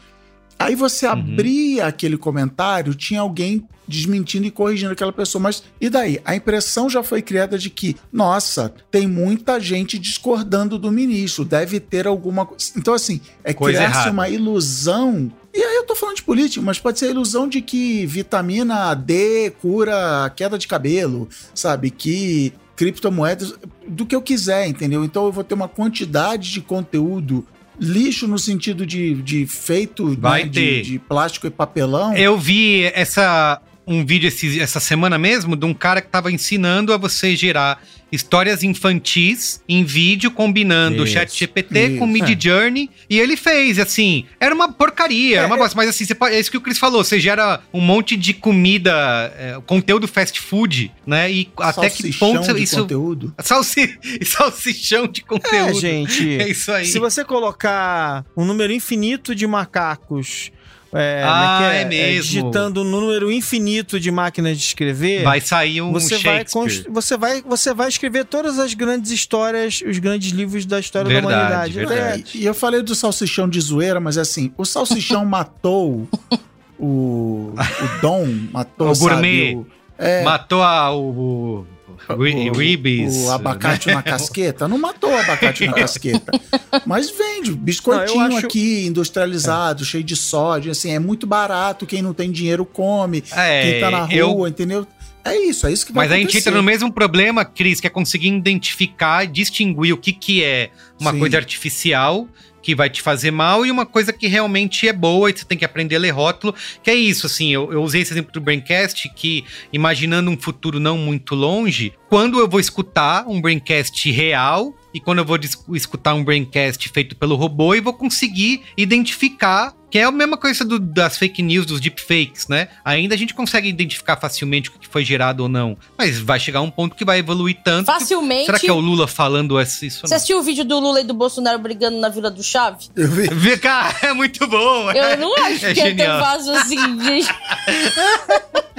Aí você uhum. abria aquele comentário, tinha alguém desmentindo e corrigindo aquela pessoa. Mas e daí? A impressão já foi criada de que, nossa, tem muita gente discordando do ministro, deve ter alguma coisa. Então, assim, é criar-se uma ilusão. E aí eu tô falando de política, mas pode ser a ilusão de que vitamina D cura queda de cabelo, sabe? Que criptomoedas, do que eu quiser, entendeu? Então eu vou ter uma quantidade de conteúdo lixo no sentido de, de feito Vai né, ter. De, de, plástico e papelão. Eu vi essa um vídeo esse, essa semana mesmo de um cara que estava ensinando a você gerar histórias infantis em vídeo combinando o chat GPT com Mid é. Journey e ele fez assim, era uma porcaria, é, era uma é. bosta, mas assim, pode, é isso que o Chris falou, você gera um monte de comida, é, conteúdo fast food, né? E até que ponto de isso conteúdo. Salsi, salsichão de conteúdo. É, gente. É isso aí. Se você colocar um número infinito de macacos é, é ah, é, é, mesmo. digitando um número infinito de máquinas de escrever. Vai sair um você vai, você vai Você vai escrever todas as grandes histórias, os grandes livros da história verdade, da humanidade. Verdade. É, e eu falei do salsichão de zoeira, mas assim, o salsichão matou o, o Dom, matou o gourmet. Sabe, o, é, matou a, o, o, o abacate né? na casqueta. Não matou o abacate na casqueta. Mas vende. Biscoitinho não, acho... aqui, industrializado, é. cheio de sódio. Assim, é muito barato. Quem não tem dinheiro come. É, quem tá na rua, eu... entendeu? É isso, é isso que vai Mas acontecer. a gente entra no mesmo problema, Cris, que é conseguir identificar, distinguir o que, que é uma Sim. coisa artificial que vai te fazer mal e uma coisa que realmente é boa e você tem que aprender a ler rótulo, que é isso, assim, eu, eu usei esse exemplo do Braincast que, imaginando um futuro não muito longe, quando eu vou escutar um Braincast real e quando eu vou escutar um Braincast feito pelo robô e vou conseguir identificar que é a mesma coisa do, das fake news, dos deepfakes, né? Ainda a gente consegue identificar facilmente o que foi gerado ou não. Mas vai chegar um ponto que vai evoluir tanto. Facilmente. Que, será que é o Lula falando isso? Você assistiu o vídeo do Lula e do Bolsonaro brigando na Vila do Chave? Eu vi. Cara, é muito bom. Eu não acho é que genial. é tão fácil assim de...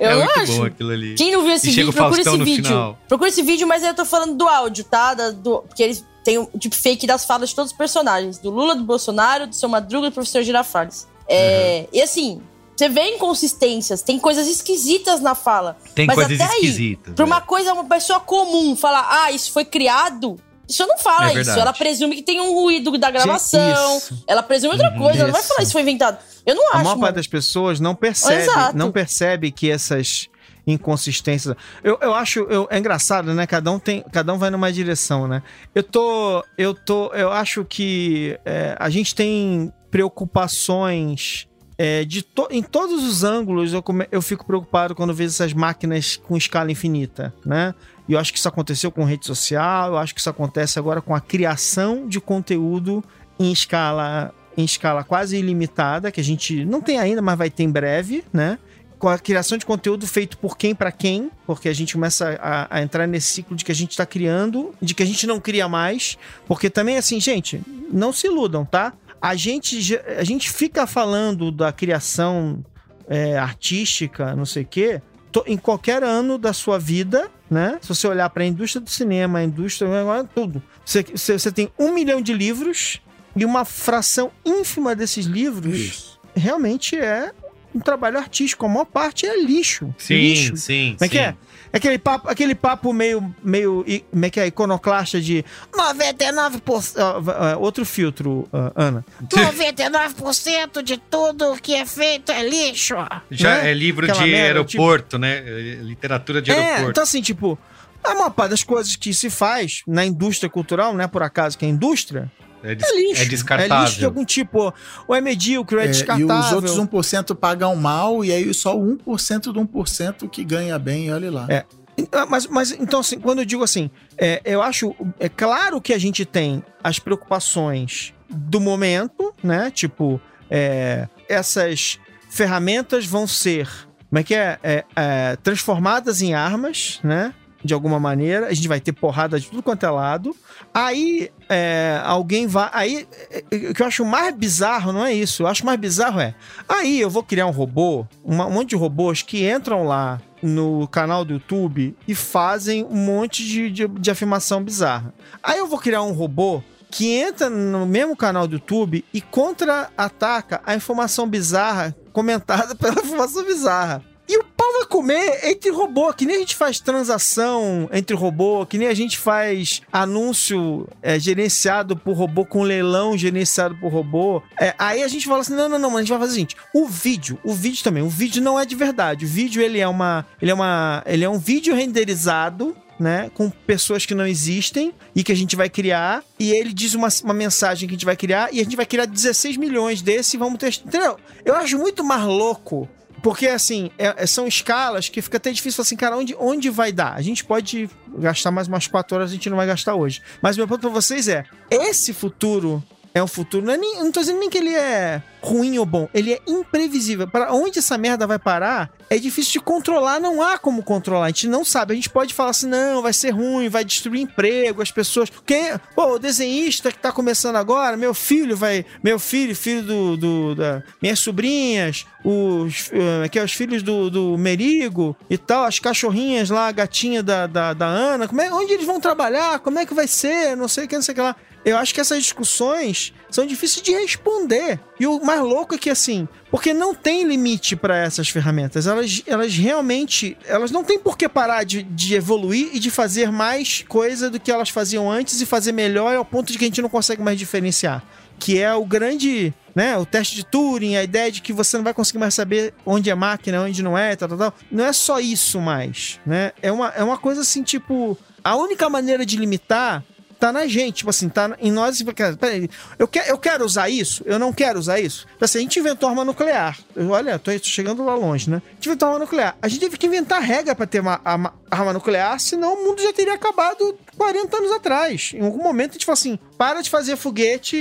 Eu é muito acho. bom aquilo ali. Quem não viu esse e vídeo, procura esse vídeo. Final. Procura esse vídeo, mas eu tô falando do áudio, tá? Da, do, porque eles têm um tipo fake das falas de todos os personagens. Do Lula, do Bolsonaro, do seu Madruga e do professor Girafales. É, uhum. E assim, você vê inconsistências, tem coisas esquisitas na fala. Tem mas coisas até esquisitas. Aí, pra uma é. coisa, uma pessoa comum falar, ah, isso foi criado. Isso não fala é isso. Ela presume que tem um ruído da gravação. Ela presume outra uhum, coisa. Ela não vai falar isso foi inventado. Eu não acho. A maior parte das pessoas não percebe, Exato. não percebe que essas inconsistências. Eu, eu acho, eu, é engraçado, né? Cada um tem, cada um vai numa direção, né? Eu tô, eu tô, eu acho que é, a gente tem preocupações é, de to, em todos os ângulos. Eu, come, eu fico preocupado quando vejo essas máquinas com escala infinita, né? E eu acho que isso aconteceu com rede social. Eu acho que isso acontece agora com a criação de conteúdo em escala em escala quase ilimitada, que a gente não tem ainda, mas vai ter em breve, né? com a criação de conteúdo feito por quem para quem, porque a gente começa a, a, entrar nesse ciclo de que a gente está criando, de que a gente não cria mais, porque também assim, gente, não se iludam, tá? A gente, a gente fica falando da criação é, artística, não sei o quê, em qualquer ano da sua vida, né? Se você olhar para a indústria do cinema, a indústria, tudo, você, você tem um milhão de livros e uma fração ínfima desses livros Isso. realmente é um trabalho artístico. A maior parte é lixo. Sim, lixo. sim. Como é que é? é? Aquele papo, aquele papo meio, meio como é que é, iconoclasta de 99%. Uh, outro filtro, Ana. 99% de tudo que é feito é lixo. Já né? é livro Aquela de merda, aeroporto, tipo... né? Literatura de é, aeroporto. Então, assim, tipo, a maior parte das coisas que se faz na indústria cultural, não é por acaso que é indústria, é, des é lixo. É descartável. É lixo de algum tipo. Ou é medíocre, é, é descartável. E os outros 1% pagam mal, e aí só 1% do 1% que ganha bem, olha lá. É. Ah, mas, mas então, assim, quando eu digo assim, é, eu acho. É claro que a gente tem as preocupações do momento, né? Tipo, é, essas ferramentas vão ser. Como é que é? é, é transformadas em armas, né? de alguma maneira, a gente vai ter porrada de tudo quanto é lado. Aí é, alguém vai. Aí é, é, o que eu acho mais bizarro não é isso. Eu acho mais bizarro é. Aí eu vou criar um robô, uma, um monte de robôs que entram lá no canal do YouTube e fazem um monte de, de, de afirmação bizarra. Aí eu vou criar um robô que entra no mesmo canal do YouTube e contra-ataca a informação bizarra comentada pela informação bizarra. E o pau vai comer entre robô, que nem a gente faz transação entre robô, que nem a gente faz anúncio é, gerenciado por robô com leilão gerenciado por robô. É, aí a gente fala assim: não, não, não, mas a gente vai fazer o seguinte: o vídeo, o vídeo também, o vídeo não é de verdade. O vídeo ele é uma. Ele é uma. Ele é um vídeo renderizado né, com pessoas que não existem e que a gente vai criar, e ele diz uma, uma mensagem que a gente vai criar, e a gente vai criar 16 milhões desse e vamos ter. Entendeu? Eu acho muito mais louco porque, assim, é, é, são escalas que fica até difícil assim, cara, onde, onde vai dar? A gente pode gastar mais umas quatro horas, a gente não vai gastar hoje. Mas meu ponto pra vocês é: esse futuro é um futuro. Não, é nem, não tô dizendo nem que ele é ruim ou bom. Ele é imprevisível. Para onde essa merda vai parar é difícil de controlar. Não há como controlar. A gente não sabe. A gente pode falar assim: não, vai ser ruim, vai destruir emprego, as pessoas. Quem, pô, o desenhista que tá começando agora, meu filho vai. Meu filho, filho do. do da, minhas sobrinhas, os, uh, que é os filhos do, do Merigo e tal, as cachorrinhas lá, a gatinha da, da, da Ana. Como é, onde eles vão trabalhar? Como é que vai ser? Não sei o que, não sei o que lá. Eu acho que essas discussões são difíceis de responder. E o mais louco é que, assim, porque não tem limite para essas ferramentas. Elas, elas realmente. Elas não têm por que parar de, de evoluir e de fazer mais coisa do que elas faziam antes e fazer melhor ao ponto de que a gente não consegue mais diferenciar. Que é o grande. Né, o teste de Turing, a ideia de que você não vai conseguir mais saber onde é máquina, onde não é, tal, tal, tal. Não é só isso mais, né? É uma, é uma coisa assim, tipo, a única maneira de limitar tá na gente, tipo assim, tá em nós. Peraí, eu, quer, eu quero usar isso? Eu não quero usar isso? Então, assim, a gente inventou arma nuclear. Eu, olha, tô chegando lá longe, né? A gente inventou arma nuclear. A gente teve que inventar regra para ter uma, uma, arma nuclear, senão o mundo já teria acabado 40 anos atrás. Em algum momento a gente fala assim: para de fazer foguete,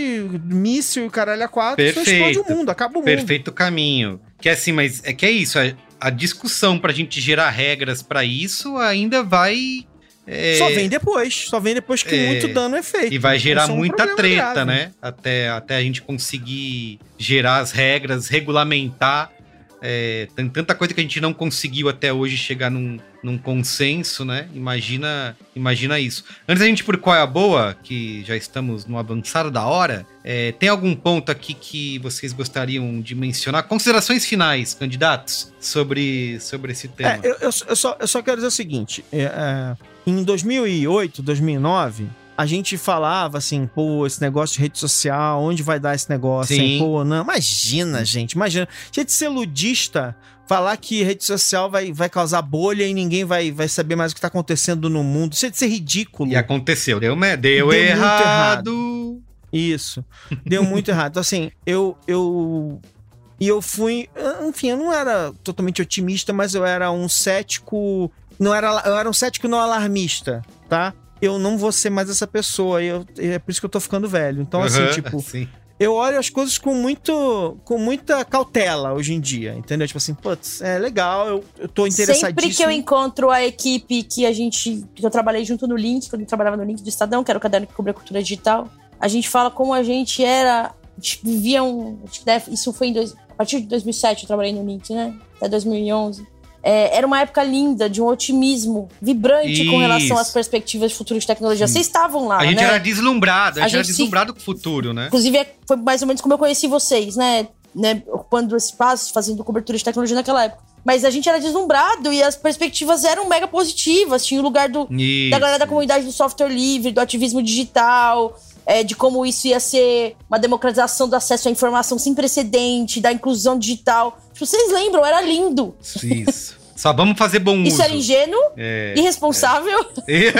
míssil, caralho a quatro, Perfeito. explode o mundo, acaba o mundo. Perfeito caminho. Que é assim, mas é que é isso. A, a discussão pra gente gerar regras para isso ainda vai é... Só vem depois, só vem depois que é... muito dano é feito. E vai gerar é um muita treta, grave. né? Até, até a gente conseguir gerar as regras, regulamentar. É, tem tanta coisa que a gente não conseguiu até hoje chegar num, num consenso, né? Imagina, imagina isso. Antes da gente ir por qual é a boa, que já estamos no avançado da hora, é, tem algum ponto aqui que vocês gostariam de mencionar? Considerações finais, candidatos, sobre, sobre esse tema. É, eu, eu, eu, só, eu só quero dizer o seguinte: é, é em 2008, 2009, a gente falava assim, pô, esse negócio de rede social, onde vai dar esse negócio, Sim. hein? Pô, não, imagina, gente, imagina. Gente ser ludista, falar que rede social vai, vai causar bolha e ninguém vai, vai saber mais o que tá acontecendo no mundo. Isso é de ser ridículo. E aconteceu, deu, deu, deu errado. errado. Isso, deu muito errado. Então, assim, eu, eu e eu fui, enfim, eu não era totalmente otimista, mas eu era um cético não era, eu era um cético não alarmista, tá? Eu não vou ser mais essa pessoa, e eu, é por isso que eu tô ficando velho. Então, assim, tipo, sim. eu olho as coisas com muito com muita cautela hoje em dia, entendeu? Tipo assim, putz, é legal, eu, eu tô interessadíssimo. Sempre que eu encontro a equipe que a gente. que eu trabalhei junto no Link, quando eu trabalhava no Link do Estadão, que era o caderno que cobria cultura digital, a gente fala como a gente era. A gente vivia um. Isso foi em. Dois, a partir de 2007 eu trabalhei no Link, né? Até 2011. É, era uma época linda, de um otimismo vibrante Isso. com relação às perspectivas de futuro de tecnologia. Vocês estavam lá, A gente né? era deslumbrado, a, a gente, era deslumbrado se... com o futuro, né? Inclusive, é, foi mais ou menos como eu conheci vocês, né? né? Ocupando espaços, fazendo cobertura de tecnologia naquela época. Mas a gente era deslumbrado e as perspectivas eram mega positivas. Tinha o lugar do, da galera da comunidade do software livre, do ativismo digital, é, de como isso ia ser uma democratização do acesso à informação sem precedente, da inclusão digital. Tipo, vocês lembram, era lindo. Isso. Só vamos fazer bom uso. Isso era ingênuo, é, irresponsável. É.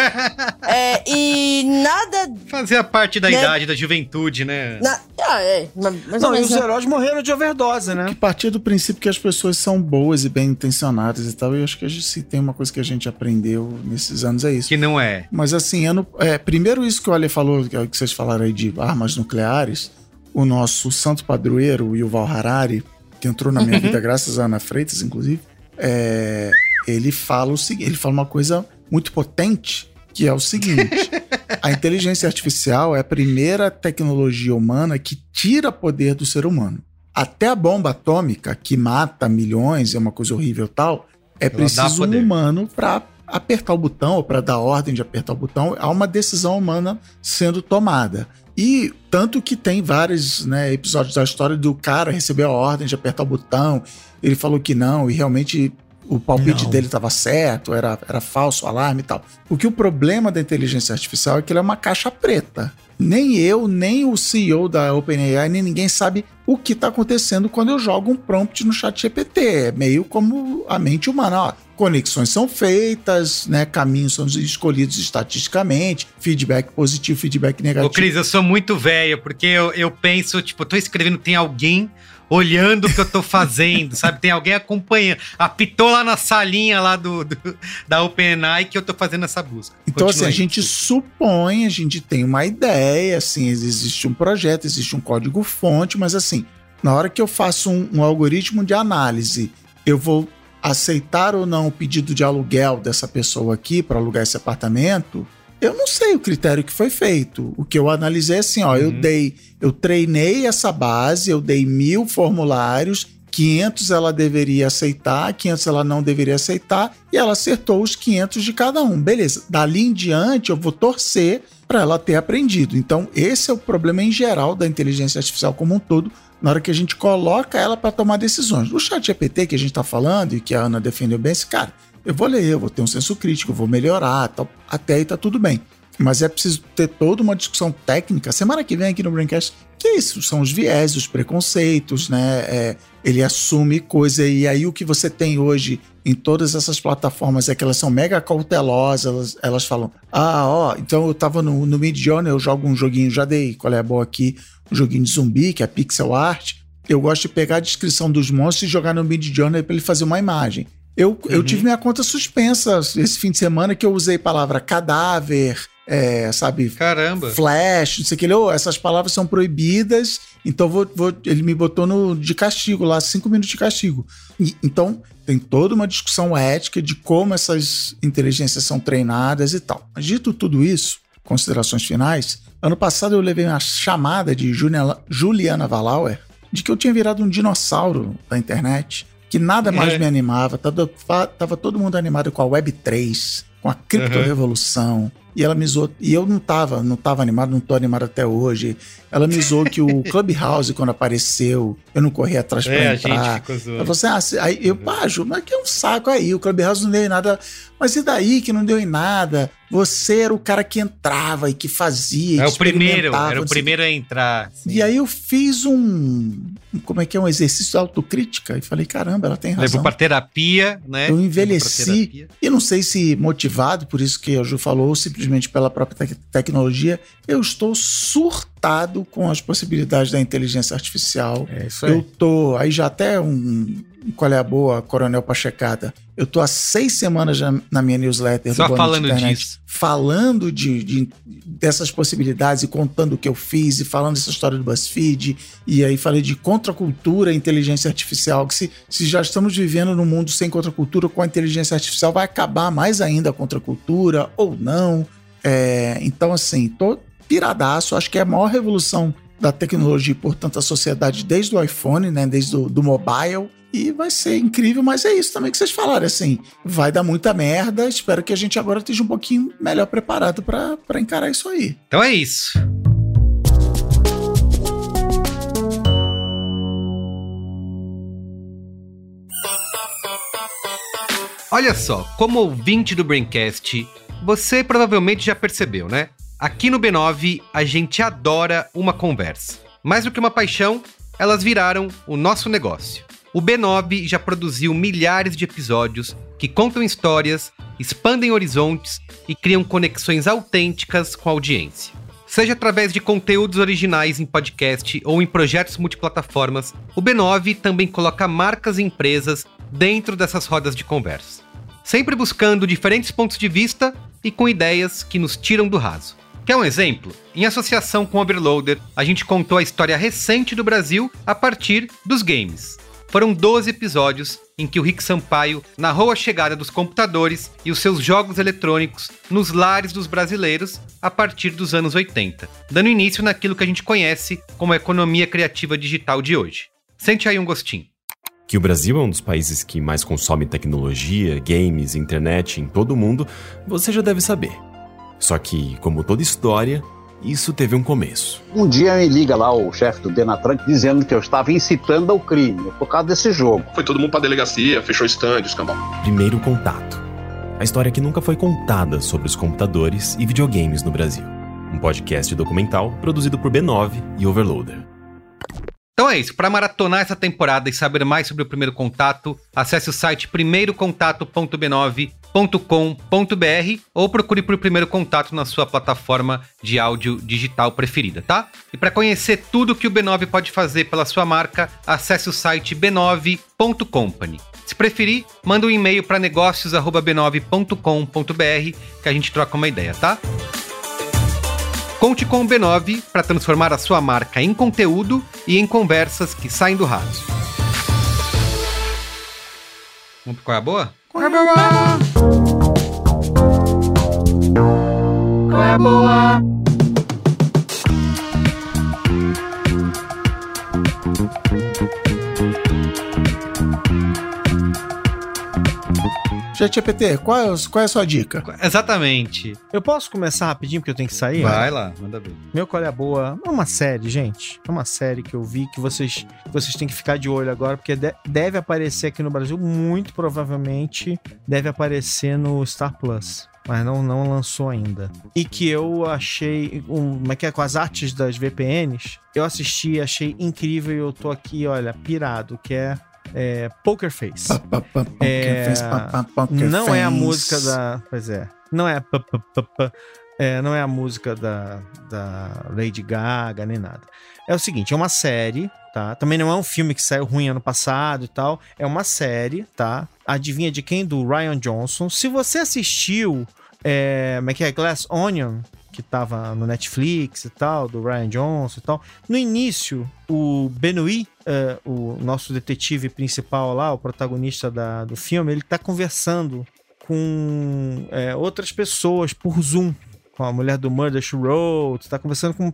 é, e nada. Fazia parte da né? idade, da juventude, né? Na, ah, é. Mas Não, e os heróis morreram de overdose, né? Que partir do princípio que as pessoas são boas e bem intencionadas e tal. E eu acho que a gente, se tem uma coisa que a gente aprendeu nesses anos é isso. Que não é. Mas assim, ano, é, primeiro isso que o Ale falou, que, é que vocês falaram aí de armas nucleares. O nosso santo padroeiro, o Yuval Harari, que entrou na minha vida graças a Ana Freitas, inclusive é, ele fala o seguinte, ele fala uma coisa muito potente, que é o seguinte: a inteligência artificial é a primeira tecnologia humana que tira poder do ser humano. Até a bomba atômica, que mata milhões, é uma coisa horrível tal, é Ela preciso um humano para apertar o botão ou para dar ordem de apertar o botão. Há uma decisão humana sendo tomada. E tanto que tem vários né, episódios da história do cara receber a ordem de apertar o botão, ele falou que não, e realmente o palpite não. dele estava certo, era, era falso o alarme e tal. Porque o problema da inteligência artificial é que ele é uma caixa preta. Nem eu, nem o CEO da OpenAI, nem ninguém sabe o que está acontecendo quando eu jogo um prompt no chat GPT. É meio como a mente humana. Ó, conexões são feitas, né? Caminhos são escolhidos estatisticamente, feedback positivo, feedback negativo. Ô, Cris, eu sou muito velho, porque eu, eu penso, tipo, eu tô escrevendo, tem alguém olhando o que eu tô fazendo, sabe? Tem alguém acompanhando. Apitou lá na salinha lá do, do da OpenAI que eu tô fazendo essa busca. Então, Continue. assim, a gente supõe, a gente tem uma ideia, assim, existe um projeto, existe um código-fonte, mas assim, na hora que eu faço um, um algoritmo de análise, eu vou aceitar ou não o pedido de aluguel dessa pessoa aqui para alugar esse apartamento, eu não sei o critério que foi feito. O que eu analisei é assim, ó, uhum. eu dei, eu treinei essa base, eu dei mil formulários, 500 ela deveria aceitar, 500 ela não deveria aceitar, e ela acertou os 500 de cada um. Beleza, dali em diante eu vou torcer para ela ter aprendido. Então, esse é o problema em geral da inteligência artificial como um todo, na hora que a gente coloca ela para tomar decisões. O chat GPT que a gente está falando e que a Ana defendeu bem, esse cara, eu vou ler, eu vou ter um senso crítico, eu vou melhorar, tal, até aí tá tudo bem. Mas é preciso ter toda uma discussão técnica. Semana que vem aqui no Braincast, que é isso? São os viés, os preconceitos, né? É, ele assume coisa e aí o que você tem hoje em todas essas plataformas é que elas são mega cautelosas, elas, elas falam, ah, ó, então eu tava no, no Mid Journey, eu jogo um joguinho, já dei qual é a boa aqui, um joguinho de zumbi, que é pixel art, eu gosto de pegar a descrição dos monstros e jogar no Mid Journey para ele fazer uma imagem. Eu, uhum. eu tive minha conta suspensa esse fim de semana que eu usei palavra cadáver, é, sabe? Caramba. Flash, não sei o que. Oh, essas palavras são proibidas, então vou, vou, ele me botou no, de castigo lá, cinco minutos de castigo. E, então, tem toda uma discussão ética de como essas inteligências são treinadas e tal. Mas dito tudo isso, considerações finais, ano passado eu levei uma chamada de Juliana Valauer de que eu tinha virado um dinossauro da internet que nada mais é. me animava. Tava, tava, todo mundo animado com a Web 3, com a criptorevolução. Uhum. E ela me zoou, e eu não tava, não tava animado, não tô animado até hoje. Ela me zoou que o Clubhouse, quando apareceu, eu não corri atrás pra é, entrar. A gente ficou zoando. Ela falou assim, ah, aí eu, pá, Ju, mas que é um saco aí, o Clubhouse não deu em nada. Mas e daí que não deu em nada? Você era o cara que entrava e que fazia. É o primeiro, era o primeiro a entrar. Sim. E aí eu fiz um, como é que é, um exercício de autocrítica e falei, caramba, ela tem razão. Levou pra terapia, né? Eu envelheci e não sei se motivado por isso que a Ju falou, ou simplesmente pela própria te tecnologia, eu estou surtando encantado com as possibilidades da inteligência artificial. É isso aí. Eu tô, aí já até um, qual é a boa, Coronel Pachecada. Eu tô há seis semanas já na minha newsletter Só falando disso. Falando de, de, dessas possibilidades e contando o que eu fiz e falando dessa história do BuzzFeed. E aí falei de contracultura e inteligência artificial. Que se, se já estamos vivendo num mundo sem contracultura, com a inteligência artificial vai acabar mais ainda a contracultura ou não. É, então, assim, tô piradaço. Acho que é a maior revolução da tecnologia portanto, a sociedade desde o iPhone, né, desde o do mobile e vai ser incrível, mas é isso também que vocês falaram, assim, vai dar muita merda, espero que a gente agora esteja um pouquinho melhor preparado para encarar isso aí. Então é isso. Olha só, como ouvinte do Braincast, você provavelmente já percebeu, né? Aqui no B9 a gente adora uma conversa. Mais do que uma paixão, elas viraram o nosso negócio. O B9 já produziu milhares de episódios que contam histórias, expandem horizontes e criam conexões autênticas com a audiência. Seja através de conteúdos originais em podcast ou em projetos multiplataformas, o B9 também coloca marcas e empresas dentro dessas rodas de conversa. Sempre buscando diferentes pontos de vista e com ideias que nos tiram do raso. Quer um exemplo? Em associação com Overloader, a gente contou a história recente do Brasil a partir dos games. Foram 12 episódios em que o Rick Sampaio narrou a chegada dos computadores e os seus jogos eletrônicos nos lares dos brasileiros a partir dos anos 80, dando início naquilo que a gente conhece como a economia criativa digital de hoje. Sente aí um gostinho. Que o Brasil é um dos países que mais consome tecnologia, games, internet em todo o mundo, você já deve saber. Só que, como toda história, isso teve um começo. Um dia me liga lá o chefe do Denatran dizendo que eu estava incitando ao crime por causa desse jogo. Foi todo mundo pra delegacia, fechou stand, escambau. Primeiro contato. A história que nunca foi contada sobre os computadores e videogames no Brasil. Um podcast documental produzido por B9 e Overloader. Então é isso. Para maratonar essa temporada e saber mais sobre o primeiro contato, acesse o site primeirocontato.b9.com.br ou procure por primeiro contato na sua plataforma de áudio digital preferida, tá? E para conhecer tudo que o B9 pode fazer pela sua marca, acesse o site b9.company. Se preferir, manda um e-mail para negócios@b9.com.br que a gente troca uma ideia, tá? Conte com o B9 para transformar a sua marca em conteúdo e em conversas que saem do raso. Vamos pro qual é a boa? Qual é ChatGPT, qual, é, qual é a sua dica? Exatamente. Eu posso começar rapidinho, porque eu tenho que sair? Vai lá, manda ver. Meu Qual é a Boa é uma série, gente. É uma série que eu vi que vocês, vocês têm que ficar de olho agora, porque de- deve aparecer aqui no Brasil, muito provavelmente deve aparecer no Star Plus. Mas não, não lançou ainda. E que eu achei. Um, como é que é? Com as artes das VPNs. Eu assisti, achei incrível e eu tô aqui, olha, pirado, que é, é Poker Face. Pa, pa, pa, É, face, poker não é a face. música da. Pois é. Não é. é, não é a música da, da Lady Gaga nem nada. É o seguinte: é uma série, tá? Também não é um filme que saiu ruim ano passado e tal. É uma série, tá? Adivinha de quem? Do Ryan Johnson. Se você assistiu. É, como é que é? Glass Onion, que tava no Netflix e tal, do Ryan Johnson e tal. No início, o Benoit, é, o nosso detetive principal lá, o protagonista da- do filme, ele tá conversando com é, outras pessoas por Zoom. Com a mulher do Murder She Wrote, tá conversando com,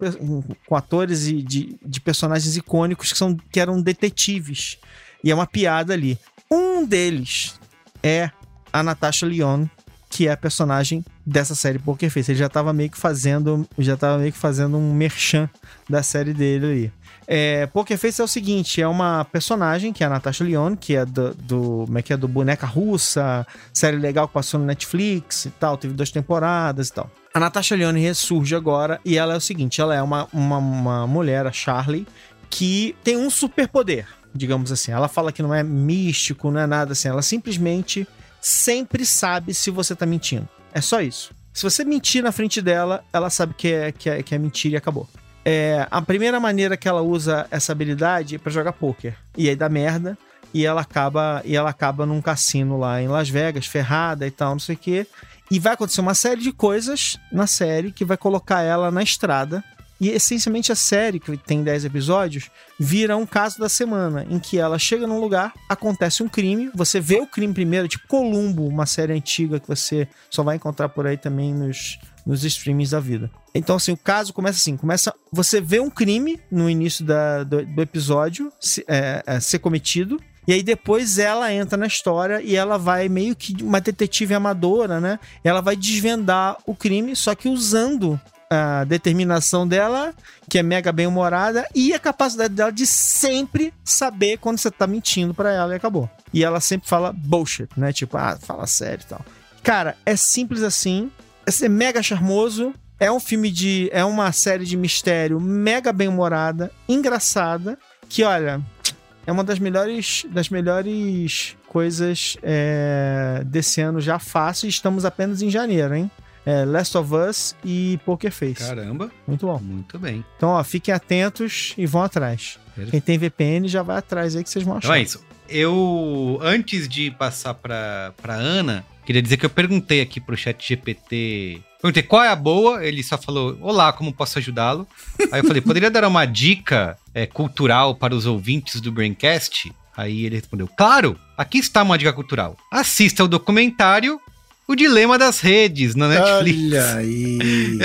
com atores e de, de personagens icônicos que, são, que eram detetives. E é uma piada ali. Um deles é a Natasha Lyonne, que é a personagem dessa série Poker Face. Ele já tava meio que fazendo, já tava meio que fazendo um merchan da série dele ali. É, Poker Face é o seguinte, é uma personagem que é a Natasha Lyonne, que é do, do como é que é do Boneca Russa, série legal que passou no Netflix e tal, teve duas temporadas e tal. A Natasha Lyonne ressurge agora e ela é o seguinte, ela é uma, uma, uma mulher, a Charlie, que tem um superpoder, digamos assim. Ela fala que não é místico, não é nada assim, ela simplesmente sempre sabe se você tá mentindo. É só isso. Se você mentir na frente dela, ela sabe que é, que é, que é mentira e acabou. É, a primeira maneira que ela usa essa habilidade é pra jogar poker. E aí dá merda. E ela acaba e ela acaba num cassino lá em Las Vegas, ferrada e tal, não sei o quê. E vai acontecer uma série de coisas na série que vai colocar ela na estrada. E essencialmente a série, que tem 10 episódios, vira um caso da semana, em que ela chega num lugar, acontece um crime, você vê o crime primeiro, tipo Columbo, uma série antiga que você só vai encontrar por aí também nos, nos streamings da vida. Então, assim, o caso começa assim: começa. Você vê um crime no início da, do, do episódio se, é, é, ser cometido. E aí depois ela entra na história e ela vai meio que uma detetive amadora, né? Ela vai desvendar o crime, só que usando a determinação dela, que é mega bem-humorada, e a capacidade dela de sempre saber quando você tá mentindo para ela e acabou. E ela sempre fala bullshit, né? Tipo, ah, fala sério e tal. Cara, é simples assim, é mega charmoso, é um filme de. É uma série de mistério mega bem-humorada, engraçada, que olha. É uma das melhores, das melhores coisas é, desse ano já fácil. Estamos apenas em janeiro, hein? É, Last of Us e Poker Face. Caramba. Muito bom. Muito bem. Então, ó, fiquem atentos e vão atrás. Perfeito. Quem tem VPN já vai atrás aí que vocês vão achar. Então é isso. Eu, antes de passar pra Ana, queria dizer que eu perguntei aqui pro chat GPT Perguntei qual é a boa, ele só falou: Olá, como posso ajudá-lo? Aí eu falei: Poderia dar uma dica é, cultural para os ouvintes do Braincast? Aí ele respondeu: Claro, aqui está uma dica cultural. Assista o documentário O Dilema das Redes na Netflix. Olha aí.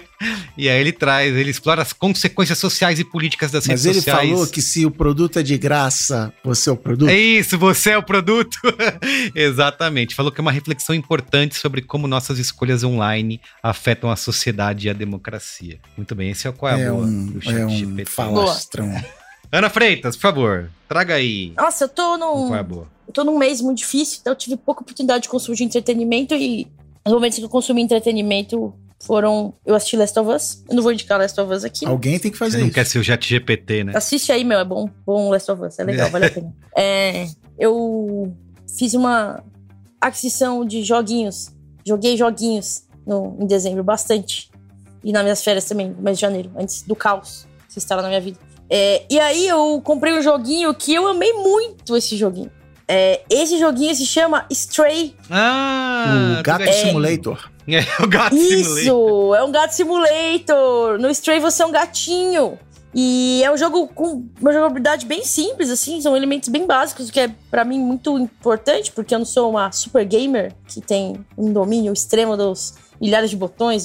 e aí ele traz, ele explora as consequências sociais e políticas das Mas redes sociais. Mas ele falou que se o produto é de graça, você é o produto? É isso, você é o produto. Exatamente. Falou que é uma reflexão importante sobre como nossas escolhas online afetam a sociedade e a democracia. Muito bem, esse é o qual é, é a boa um, do chat é um falastrão. Ana Freitas, por favor, traga aí. Nossa, eu tô num. Qual é a boa? Eu tô num mês muito difícil, então eu tive pouca oportunidade de consumir entretenimento e os momentos que eu consumi entretenimento foram. Eu assisti Last of Us. Eu não vou indicar Last of Us aqui. Alguém tem que fazer Você não isso. quer ser o Chat GPT, né? Assiste aí, meu. É bom, bom Last of Us. É legal, vale a pena. É, eu fiz uma aquisição de joguinhos. Joguei joguinhos no, em dezembro, bastante. E nas minhas férias também, no mês de janeiro, antes do caos que estava na minha vida. É, e aí eu comprei um joguinho que eu amei muito esse joguinho. É, esse joguinho se chama Stray. Ah, o Gato é, Simulator. É, o Gato Isso, Simulator. é um Gato Simulator. No Stray você é um gatinho. E é um jogo com uma jogabilidade bem simples, assim, são elementos bem básicos, o que é para mim muito importante, porque eu não sou uma super gamer que tem um domínio extremo dos milhares de botões.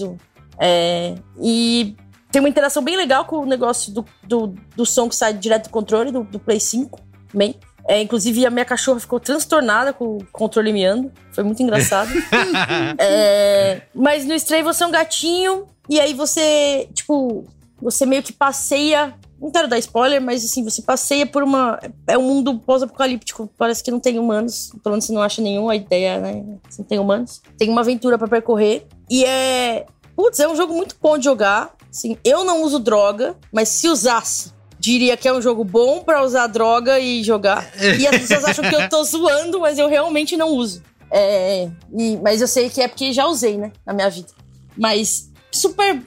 É, e tem uma interação bem legal com o negócio do, do, do som que sai direto do controle, do, do Play 5 também. É, inclusive, a minha cachorra ficou transtornada com o controle miando. Foi muito engraçado. é, mas no Stray você é um gatinho. E aí você, tipo, você meio que passeia. Não quero dar spoiler, mas assim, você passeia por uma. É um mundo pós-apocalíptico. Parece que não tem humanos. Pelo menos você não acha nenhum. A ideia, né? Você não tem humanos. Tem uma aventura para percorrer. E é. Putz, é um jogo muito bom de jogar. Assim, eu não uso droga, mas se usasse, diria que é um jogo bom para usar droga e jogar. E as pessoas acham que eu tô zoando, mas eu realmente não uso. É, e, mas eu sei que é porque já usei, né, na minha vida. Mas super.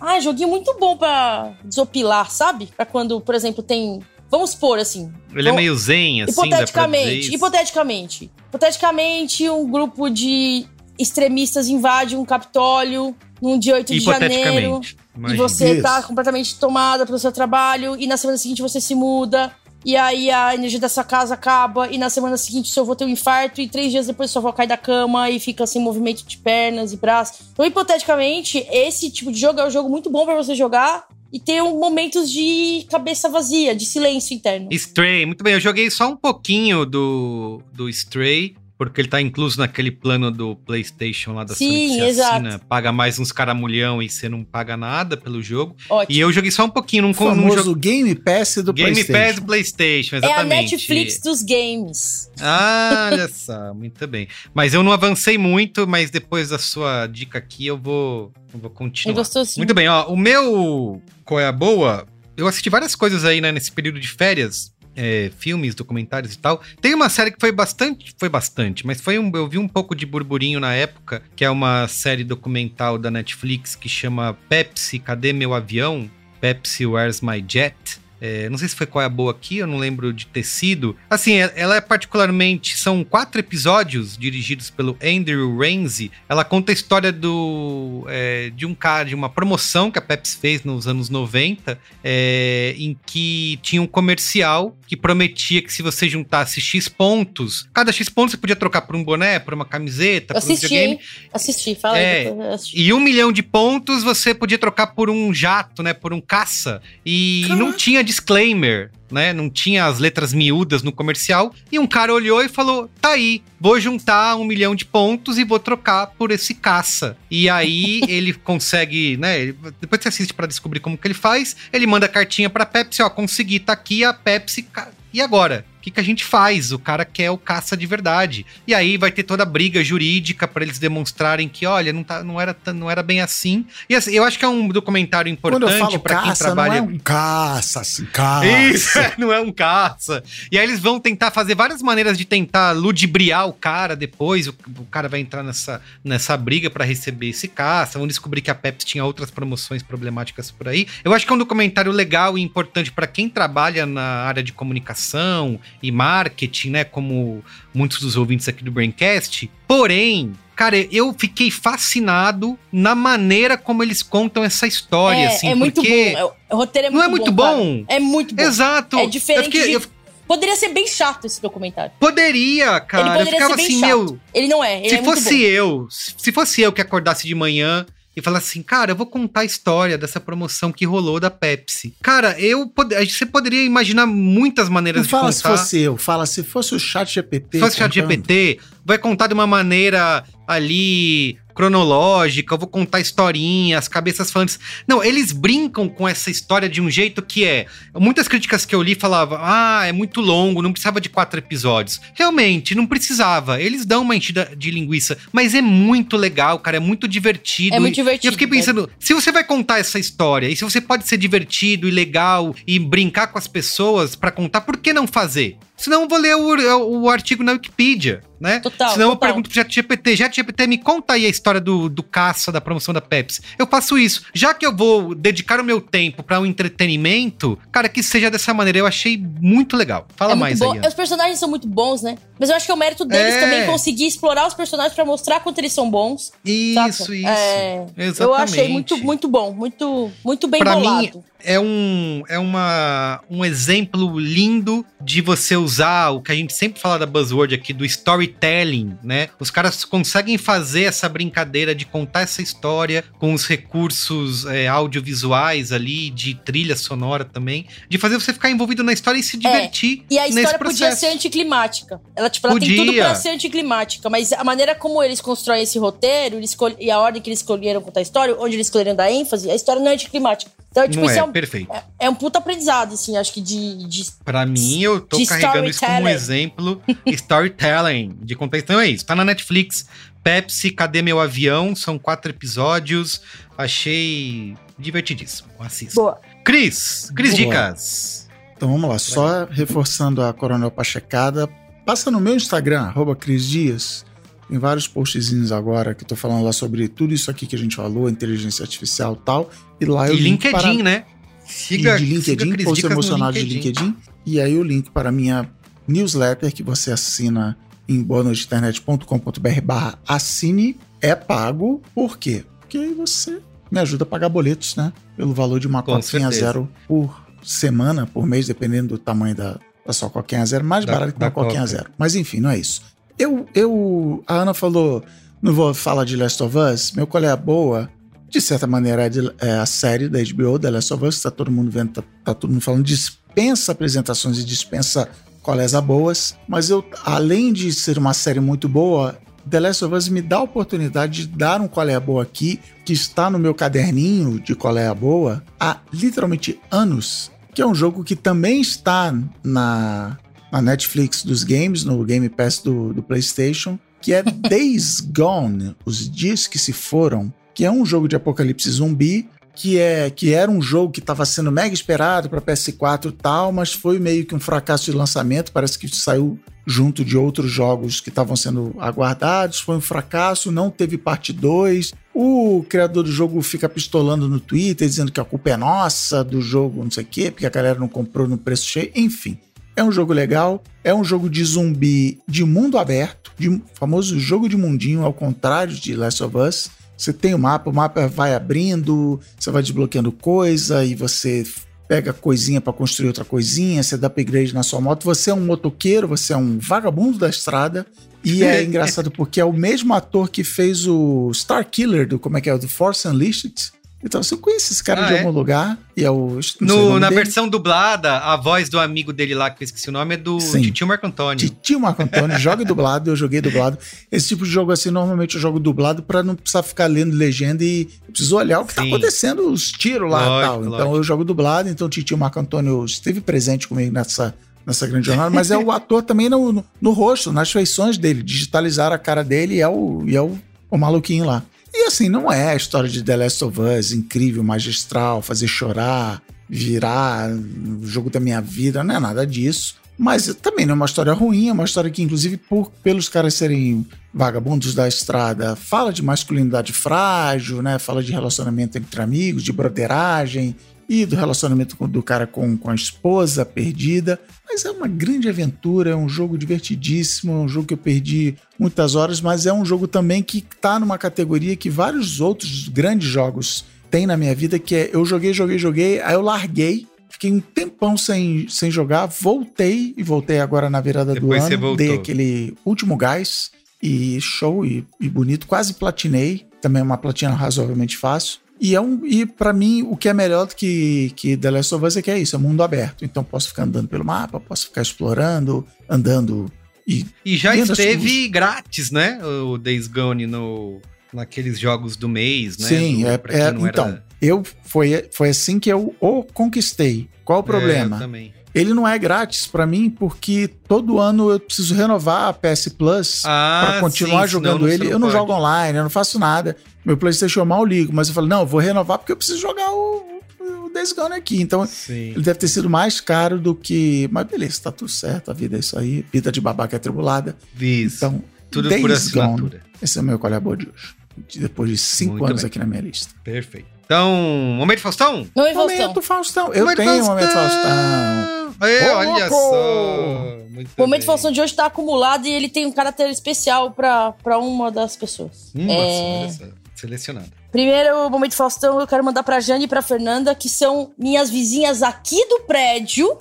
Ah, joguinho muito bom para desopilar, sabe? Pra quando, por exemplo, tem. Vamos supor assim. Ele é meio zen, assim. Hipoteticamente, hipoteticamente. Hipoteticamente, um grupo de extremistas invade um Capitólio num dia 8 de janeiro. Imagina. E você Isso. tá completamente tomada pelo seu trabalho, e na semana seguinte você se muda, e aí a energia da sua casa acaba, e na semana seguinte seu avô tem um infarto, e três dias depois seu avô cai da cama e fica sem movimento de pernas e braços. Então, hipoteticamente, esse tipo de jogo é um jogo muito bom para você jogar. E ter um momentos de cabeça vazia, de silêncio interno. Stray, muito bem. Eu joguei só um pouquinho do, do Stray. Porque ele tá incluso naquele plano do PlayStation lá da Sim, Sony exato. assina, paga mais uns caramulhão e você não paga nada pelo jogo. Ótimo. E eu joguei só um pouquinho num, o famoso num jogo... Game Pass do Game PlayStation. Game Pass do PlayStation, exatamente. É a Netflix dos games. Ah, olha só, muito bem. Mas eu não avancei muito, mas depois da sua dica aqui eu vou, eu vou continuar. É gostosinho. Muito bem, ó, o meu qual é a boa? Eu assisti várias coisas aí, né, nesse período de férias é, filmes, documentários e tal. Tem uma série que foi bastante, foi bastante, mas foi um, eu vi um pouco de burburinho na época, que é uma série documental da Netflix que chama Pepsi, Cadê Meu Avião? Pepsi Where's My Jet. É, não sei se foi qual é a boa aqui, eu não lembro de ter sido. Assim, é, ela é particularmente. São quatro episódios dirigidos pelo Andrew Ramsey. Ela conta a história do é, de um cara, de uma promoção que a Pepsi fez nos anos 90, é, em que tinha um comercial que prometia que se você juntasse X pontos, cada X pontos você podia trocar por um boné, por uma camiseta, por assisti, um videogame. Assisti, fala é, aí. E um milhão de pontos você podia trocar por um jato, né? Por um caça. E Caraca. não tinha disclaimer, né? Não tinha as letras miúdas no comercial. E um cara olhou e falou: tá aí, vou juntar um milhão de pontos e vou trocar por esse caça. E aí ele consegue, né? Depois você assiste para descobrir como que ele faz. Ele manda a cartinha pra Pepsi: ó, consegui, tá aqui a Pepsi. E agora? O que, que a gente faz? O cara quer o caça de verdade. E aí vai ter toda a briga jurídica para eles demonstrarem que, olha, não, tá, não, era, não era bem assim. E assim, eu acho que é um documentário importante para quem trabalha. Não é um caça, assim, caça. Isso, não é um caça. E aí eles vão tentar fazer várias maneiras de tentar ludibriar o cara depois. O, o cara vai entrar nessa, nessa briga para receber esse caça. Vão descobrir que a Pepsi tinha outras promoções problemáticas por aí. Eu acho que é um documentário legal e importante para quem trabalha na área de comunicação e marketing, né? Como muitos dos ouvintes aqui do Braincast. Porém, cara, eu fiquei fascinado na maneira como eles contam essa história, é, assim, é muito porque bom. O roteiro é muito não é muito bom. bom é muito bom. Exato. É diferente. Eu fiquei, de... eu... Poderia ser bem chato esse documentário. Poderia, cara. Ele poderia eu ficava ser bem assim, chato. meu. Ele não é. Ele se é fosse eu, se fosse eu que acordasse de manhã e falar assim, cara, eu vou contar a história dessa promoção que rolou da Pepsi. Cara, eu você poderia imaginar muitas maneiras de fala contar. se fosse eu, fala se fosse o chat GPT. Se fosse o chat GPT, vai contar de uma maneira ali cronológica, eu vou contar historinhas, cabeças falantes. Não, eles brincam com essa história de um jeito que é. Muitas críticas que eu li falavam, ah, é muito longo, não precisava de quatro episódios. Realmente, não precisava. Eles dão uma enchida de linguiça, mas é muito legal, cara, é muito divertido. É muito divertido. E eu fiquei pensando, né? se você vai contar essa história, e se você pode ser divertido e legal e brincar com as pessoas para contar, por que não fazer? Senão eu vou ler o, o artigo na Wikipedia, né? Total, Senão total. eu pergunto pro ChatGPT, ChatGPT, me conta aí a história do, do caça, da promoção da Pepsi. Eu faço isso. Já que eu vou dedicar o meu tempo para um entretenimento, cara, que seja dessa maneira. Eu achei muito legal. Fala é mais bom. aí. Ana. Os personagens são muito bons, né? Mas eu acho que é o mérito deles É. também conseguir explorar os personagens pra mostrar quanto eles são bons. Isso, saca? isso. É, Exatamente. Eu achei muito, muito bom, muito, muito bem Pra bolado. mim, é um, é uma, um exemplo lindo de você usar o que a gente sempre fala da buzzword aqui, do storytelling, né? Os caras conseguem fazer essa brincadeira de contar essa história com os recursos é, audiovisuais ali, de trilha sonora também, de fazer você ficar envolvido na história e se divertir E a história podia ser anticlimática. Ela, tipo, ela tem tudo Podia. pra ser anticlimática, mas a maneira como eles constroem esse roteiro eles e a ordem que eles escolheram contar a história, onde eles escolheram dar ênfase, a história não é anticlimática. Então, tipo, Não isso é, é um, perfeito. é, é um puta aprendizado, assim, acho que de. de Pra mim, eu tô carregando isso como um exemplo. storytelling, de contar. Então é isso. Tá na Netflix. Pepsi, Cadê Meu Avião? São quatro episódios. Achei divertidíssimo. Assista. boa. Cris, Cris Boa. Dicas. Então vamos lá, só reforçando a Coronel Pachecada. Passa no meu Instagram, arroba Cris Dias. Tem vários postzinhos agora que eu tô falando lá sobre tudo isso aqui que a gente falou, inteligência artificial e tal. E lá eu E link LinkedIn, para... né? e Siga, de siga LinkedIn, Cris post no emocionado de LinkedIn. E aí o link para a minha newsletter que você assina em boanoiteinternet.com.br barra assine é pago. Por quê? Porque aí você me ajuda a pagar boletos, né? Pelo valor de uma Com coquinha certeza. zero por semana, por mês, dependendo do tamanho da, da sua coquinha zero. Mais Da- barato que uma coquinha zero. Mas enfim, não é isso. Eu, eu, a Ana falou, não vou falar de Last of Us, meu colega boa, de certa maneira é, de- é a série da HBO, The Last of Us, que tá todo mundo vendo, tá, tá todo mundo falando, dispensa apresentações e dispensa colesa boas, mas eu, além de ser uma série muito boa, The Last of Us me dá a oportunidade de dar um colé boa aqui, que está no meu caderninho de colé boa há literalmente anos, que é um jogo que também está na, na Netflix dos games, no Game Pass do, do PlayStation, que é Days Gone, Os Dias que Se Foram, que é um jogo de apocalipse zumbi, que, é, que era um jogo que estava sendo mega esperado para PS4 e tal, mas foi meio que um fracasso de lançamento, parece que saiu junto de outros jogos que estavam sendo aguardados. Foi um fracasso, não teve parte 2. O criador do jogo fica pistolando no Twitter, dizendo que a culpa é nossa do jogo, não sei o quê, porque a galera não comprou no preço cheio. Enfim, é um jogo legal, é um jogo de zumbi de mundo aberto, de famoso jogo de mundinho, ao contrário de Last of Us. Você tem o mapa, o mapa vai abrindo, você vai desbloqueando coisa e você pega coisinha para construir outra coisinha, você dá upgrade na sua moto. Você é um motoqueiro, você é um vagabundo da estrada. E é engraçado porque é o mesmo ator que fez o Star Killer do como é que é, do Force Unleashed. Então, você conhece esse cara ah, de é? algum lugar? E é o. No, na dele. versão dublada, a voz do amigo dele lá, que eu esqueci o nome, é do Sim. Titio Marco Antônio. Titio Marco Antônio, joga dublado, eu joguei dublado. Esse tipo de jogo assim, normalmente eu jogo dublado para não precisar ficar lendo legenda e preciso olhar o que tá Sim. tá acontecendo, os tiros lá lógico, e tal. Então lógico. eu jogo dublado, então o Titio Marco Antônio esteve presente comigo nessa, nessa grande jornada, mas é o ator também no, no, no, rosto, nas feições dele. Digitalizar a cara dele e é o, e é o, o maluquinho lá. E assim, não é a história de The Last of Us incrível, magistral, fazer chorar, virar o jogo da minha vida, não é nada disso. Mas também não é uma história ruim, é uma história que, inclusive, por, pelos caras serem vagabundos da estrada, fala de masculinidade frágil, né? Fala de relacionamento entre amigos, de broderagem, e do relacionamento do cara com, com a esposa perdida. Mas é uma grande aventura, é um jogo divertidíssimo, é um jogo que eu perdi muitas horas, mas é um jogo também que está numa categoria que vários outros grandes jogos têm na minha vida, que é eu joguei, joguei, joguei, aí eu larguei, fiquei um tempão sem, sem jogar, voltei e voltei agora na virada Depois do ano, dei aquele último gás e show e, e bonito, quase platinei, também é uma platina razoavelmente fácil. E, é um, e para mim, o que é melhor do que, que The Last of Us é que é isso, é mundo aberto. Então posso ficar andando pelo mapa, posso ficar explorando, andando e. E já esteve grátis, né? O Days Gone no, naqueles jogos do mês, né? Sim, do, é, é então. Era... Eu foi, foi assim que eu o conquistei. Qual o problema? É, eu também. Ele não é grátis para mim porque todo ano eu preciso renovar a PS Plus ah, para continuar sim, jogando ele. Eu não jogo online, eu não faço nada. Meu PlayStation mal ligo, mas eu falei, não, eu vou renovar porque eu preciso jogar o, o Days Gone aqui. Então, sim. ele deve ter sido mais caro do que. Mas beleza, tá tudo certo, a vida é isso aí. Vida de babaca é tribulada. Isso. Então, tudo Days por assinatura. Gone, esse é o meu colhabor de hoje. Depois de cinco Muito anos bem. aqui na minha lista. Perfeito. Então, Momento Faustão? Momento Faustão. Momento Faustão. Eu momento tenho Faustão. Momento Faustão. Aê, olha só. Muito o Momento bem. Faustão de hoje tá acumulado e ele tem um caráter especial pra, pra uma das pessoas. Hum, é... Nossa, selecionado. Primeiro, o Momento Faustão, eu quero mandar pra Jane e pra Fernanda, que são minhas vizinhas aqui do prédio,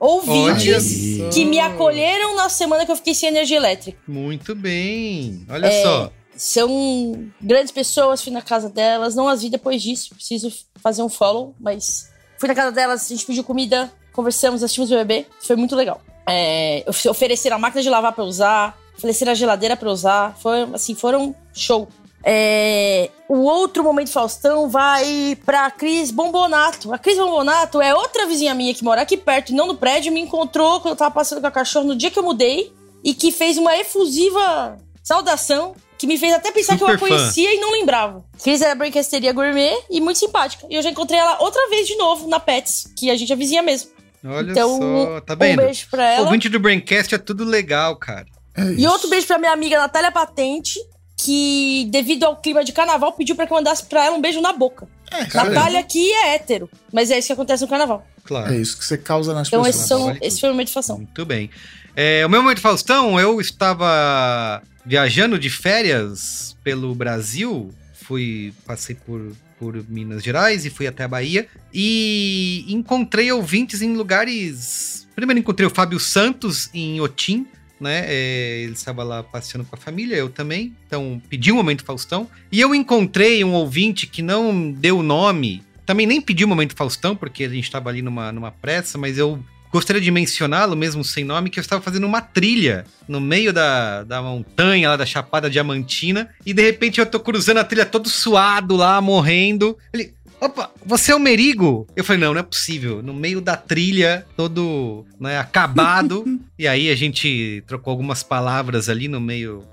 ouvintes, que me acolheram na semana que eu fiquei sem energia elétrica. Muito bem. Olha é, só. São grandes pessoas, fui na casa delas, não as vi depois disso, preciso fazer um follow, mas fui na casa delas, a gente pediu comida, conversamos, assistimos o bebê, foi muito legal. É, ofereceram a máquina de lavar para usar, ofereceram a geladeira para usar, foi assim, foram show. É, o outro momento Faustão vai pra Cris Bombonato. A Cris Bombonato é outra vizinha minha que mora aqui perto, não no prédio, me encontrou quando eu tava passando com a cachorro no dia que eu mudei e que fez uma efusiva saudação que me fez até pensar Super que eu a conhecia fã. e não lembrava. Cris era brinquesteria gourmet e muito simpática. E eu já encontrei ela outra vez de novo na Pets, que a gente é vizinha mesmo. Olha então, só, tá vendo? Um beijo pra ela. O ouvinte do Braincast é tudo legal, cara. É e outro beijo pra minha amiga Natália Patente, que, devido ao clima de carnaval, pediu pra que eu mandasse pra ela um beijo na boca. É, Natália aqui é hétero, mas é isso que acontece no carnaval. Claro. É isso que você causa nas então, pessoas. Então, esse, esse foi o momento de Faustão. Muito bem. É, o meu momento de Faustão, eu estava viajando de férias pelo Brasil. Fui, passei por por Minas Gerais e fui até a Bahia e encontrei ouvintes em lugares. Primeiro encontrei o Fábio Santos em Otim, né? É, ele estava lá passeando com a família, eu também. Então pedi um momento Faustão. E eu encontrei um ouvinte que não deu nome. Também nem pedi um momento Faustão, porque a gente estava ali numa, numa pressa, mas eu Gostaria de mencioná-lo, mesmo sem nome, que eu estava fazendo uma trilha no meio da, da montanha, lá da Chapada Diamantina, e de repente eu tô cruzando a trilha todo suado lá, morrendo. Ele, opa, você é o Merigo? Eu falei, não, não é possível. No meio da trilha, todo né, acabado. e aí a gente trocou algumas palavras ali no meio,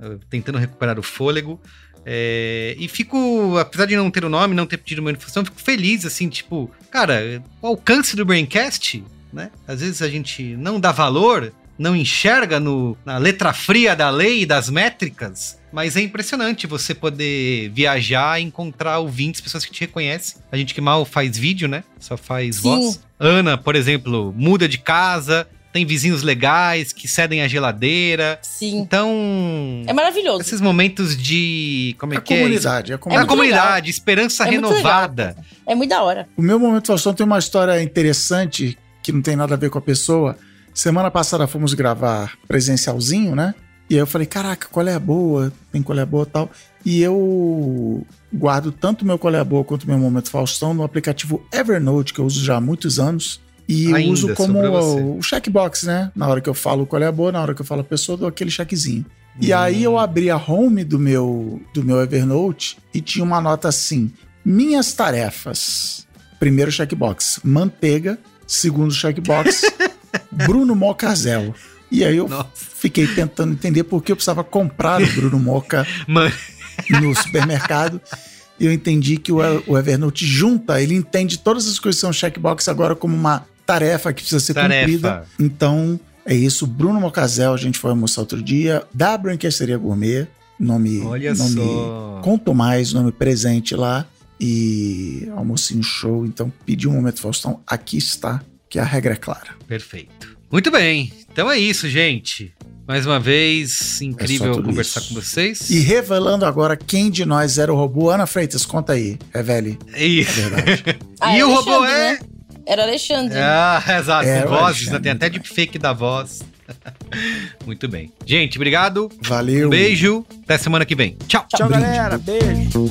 uh, tentando recuperar o fôlego. É, e fico, apesar de não ter o nome, não ter pedido uma informação, fico feliz, assim, tipo, cara, o alcance do Braincast né? Às vezes a gente não dá valor não enxerga no, na letra fria da lei e das métricas, mas é impressionante você poder viajar e encontrar ouvintes, pessoas que te reconhecem. A gente que mal faz vídeo, né? Só faz Sim. voz. Ana, por exemplo, muda de casa, tem vizinhos legais que cedem a geladeira. Sim. Então. É maravilhoso. Esses momentos de. Como é, a que comunidade, é? A comunidade. É a comunidade, esperança é renovada. é muito da hora. O meu momento Faustão tem uma história interessante que não tem nada a ver com a pessoa. Semana passada fomos gravar presencialzinho, né? E aí eu falei, caraca, qual é a boa? Tem qual é a boa e tal. E eu guardo tanto meu qual é a boa quanto meu momento Faustão no aplicativo Evernote, que eu uso já há muitos anos. E Ainda, uso como o, o checkbox, né? Na hora que eu falo qual é a boa, na hora que eu falo a pessoa, dou aquele checkzinho. Hum. E aí eu abri a home do meu, do meu Evernote e tinha uma nota assim: Minhas tarefas. Primeiro checkbox, manteiga. Segundo checkbox, Bruno Mocazel. E aí eu Nossa. fiquei tentando entender por que eu precisava comprar o Bruno Moca no supermercado eu entendi que o Evernote junta, ele entende todas as coisas que são checkbox agora como uma tarefa que precisa ser tarefa. cumprida. Então, é isso. Bruno Mocazel, a gente foi almoçar outro dia, da Branquesteria Gourmet, nome, Olha nome só. Conto Mais, nome presente lá, e almocinho show. Então, pedi um momento, Faustão, aqui está, que a regra é clara. Perfeito. Muito bem, então é isso, gente. Mais uma vez, incrível é conversar isso. com vocês. E revelando agora quem de nós era o robô. Ana Freitas, conta aí, revele. Isso. É verdade. ah, e o robô é. Né? Era Alexandre. Ah, exato. É, vozes, né? tem até deepfake da voz. Muito bem. Gente, obrigado. Valeu. Um beijo. Até semana que vem. Tchau. Tchau, galera. Beijo.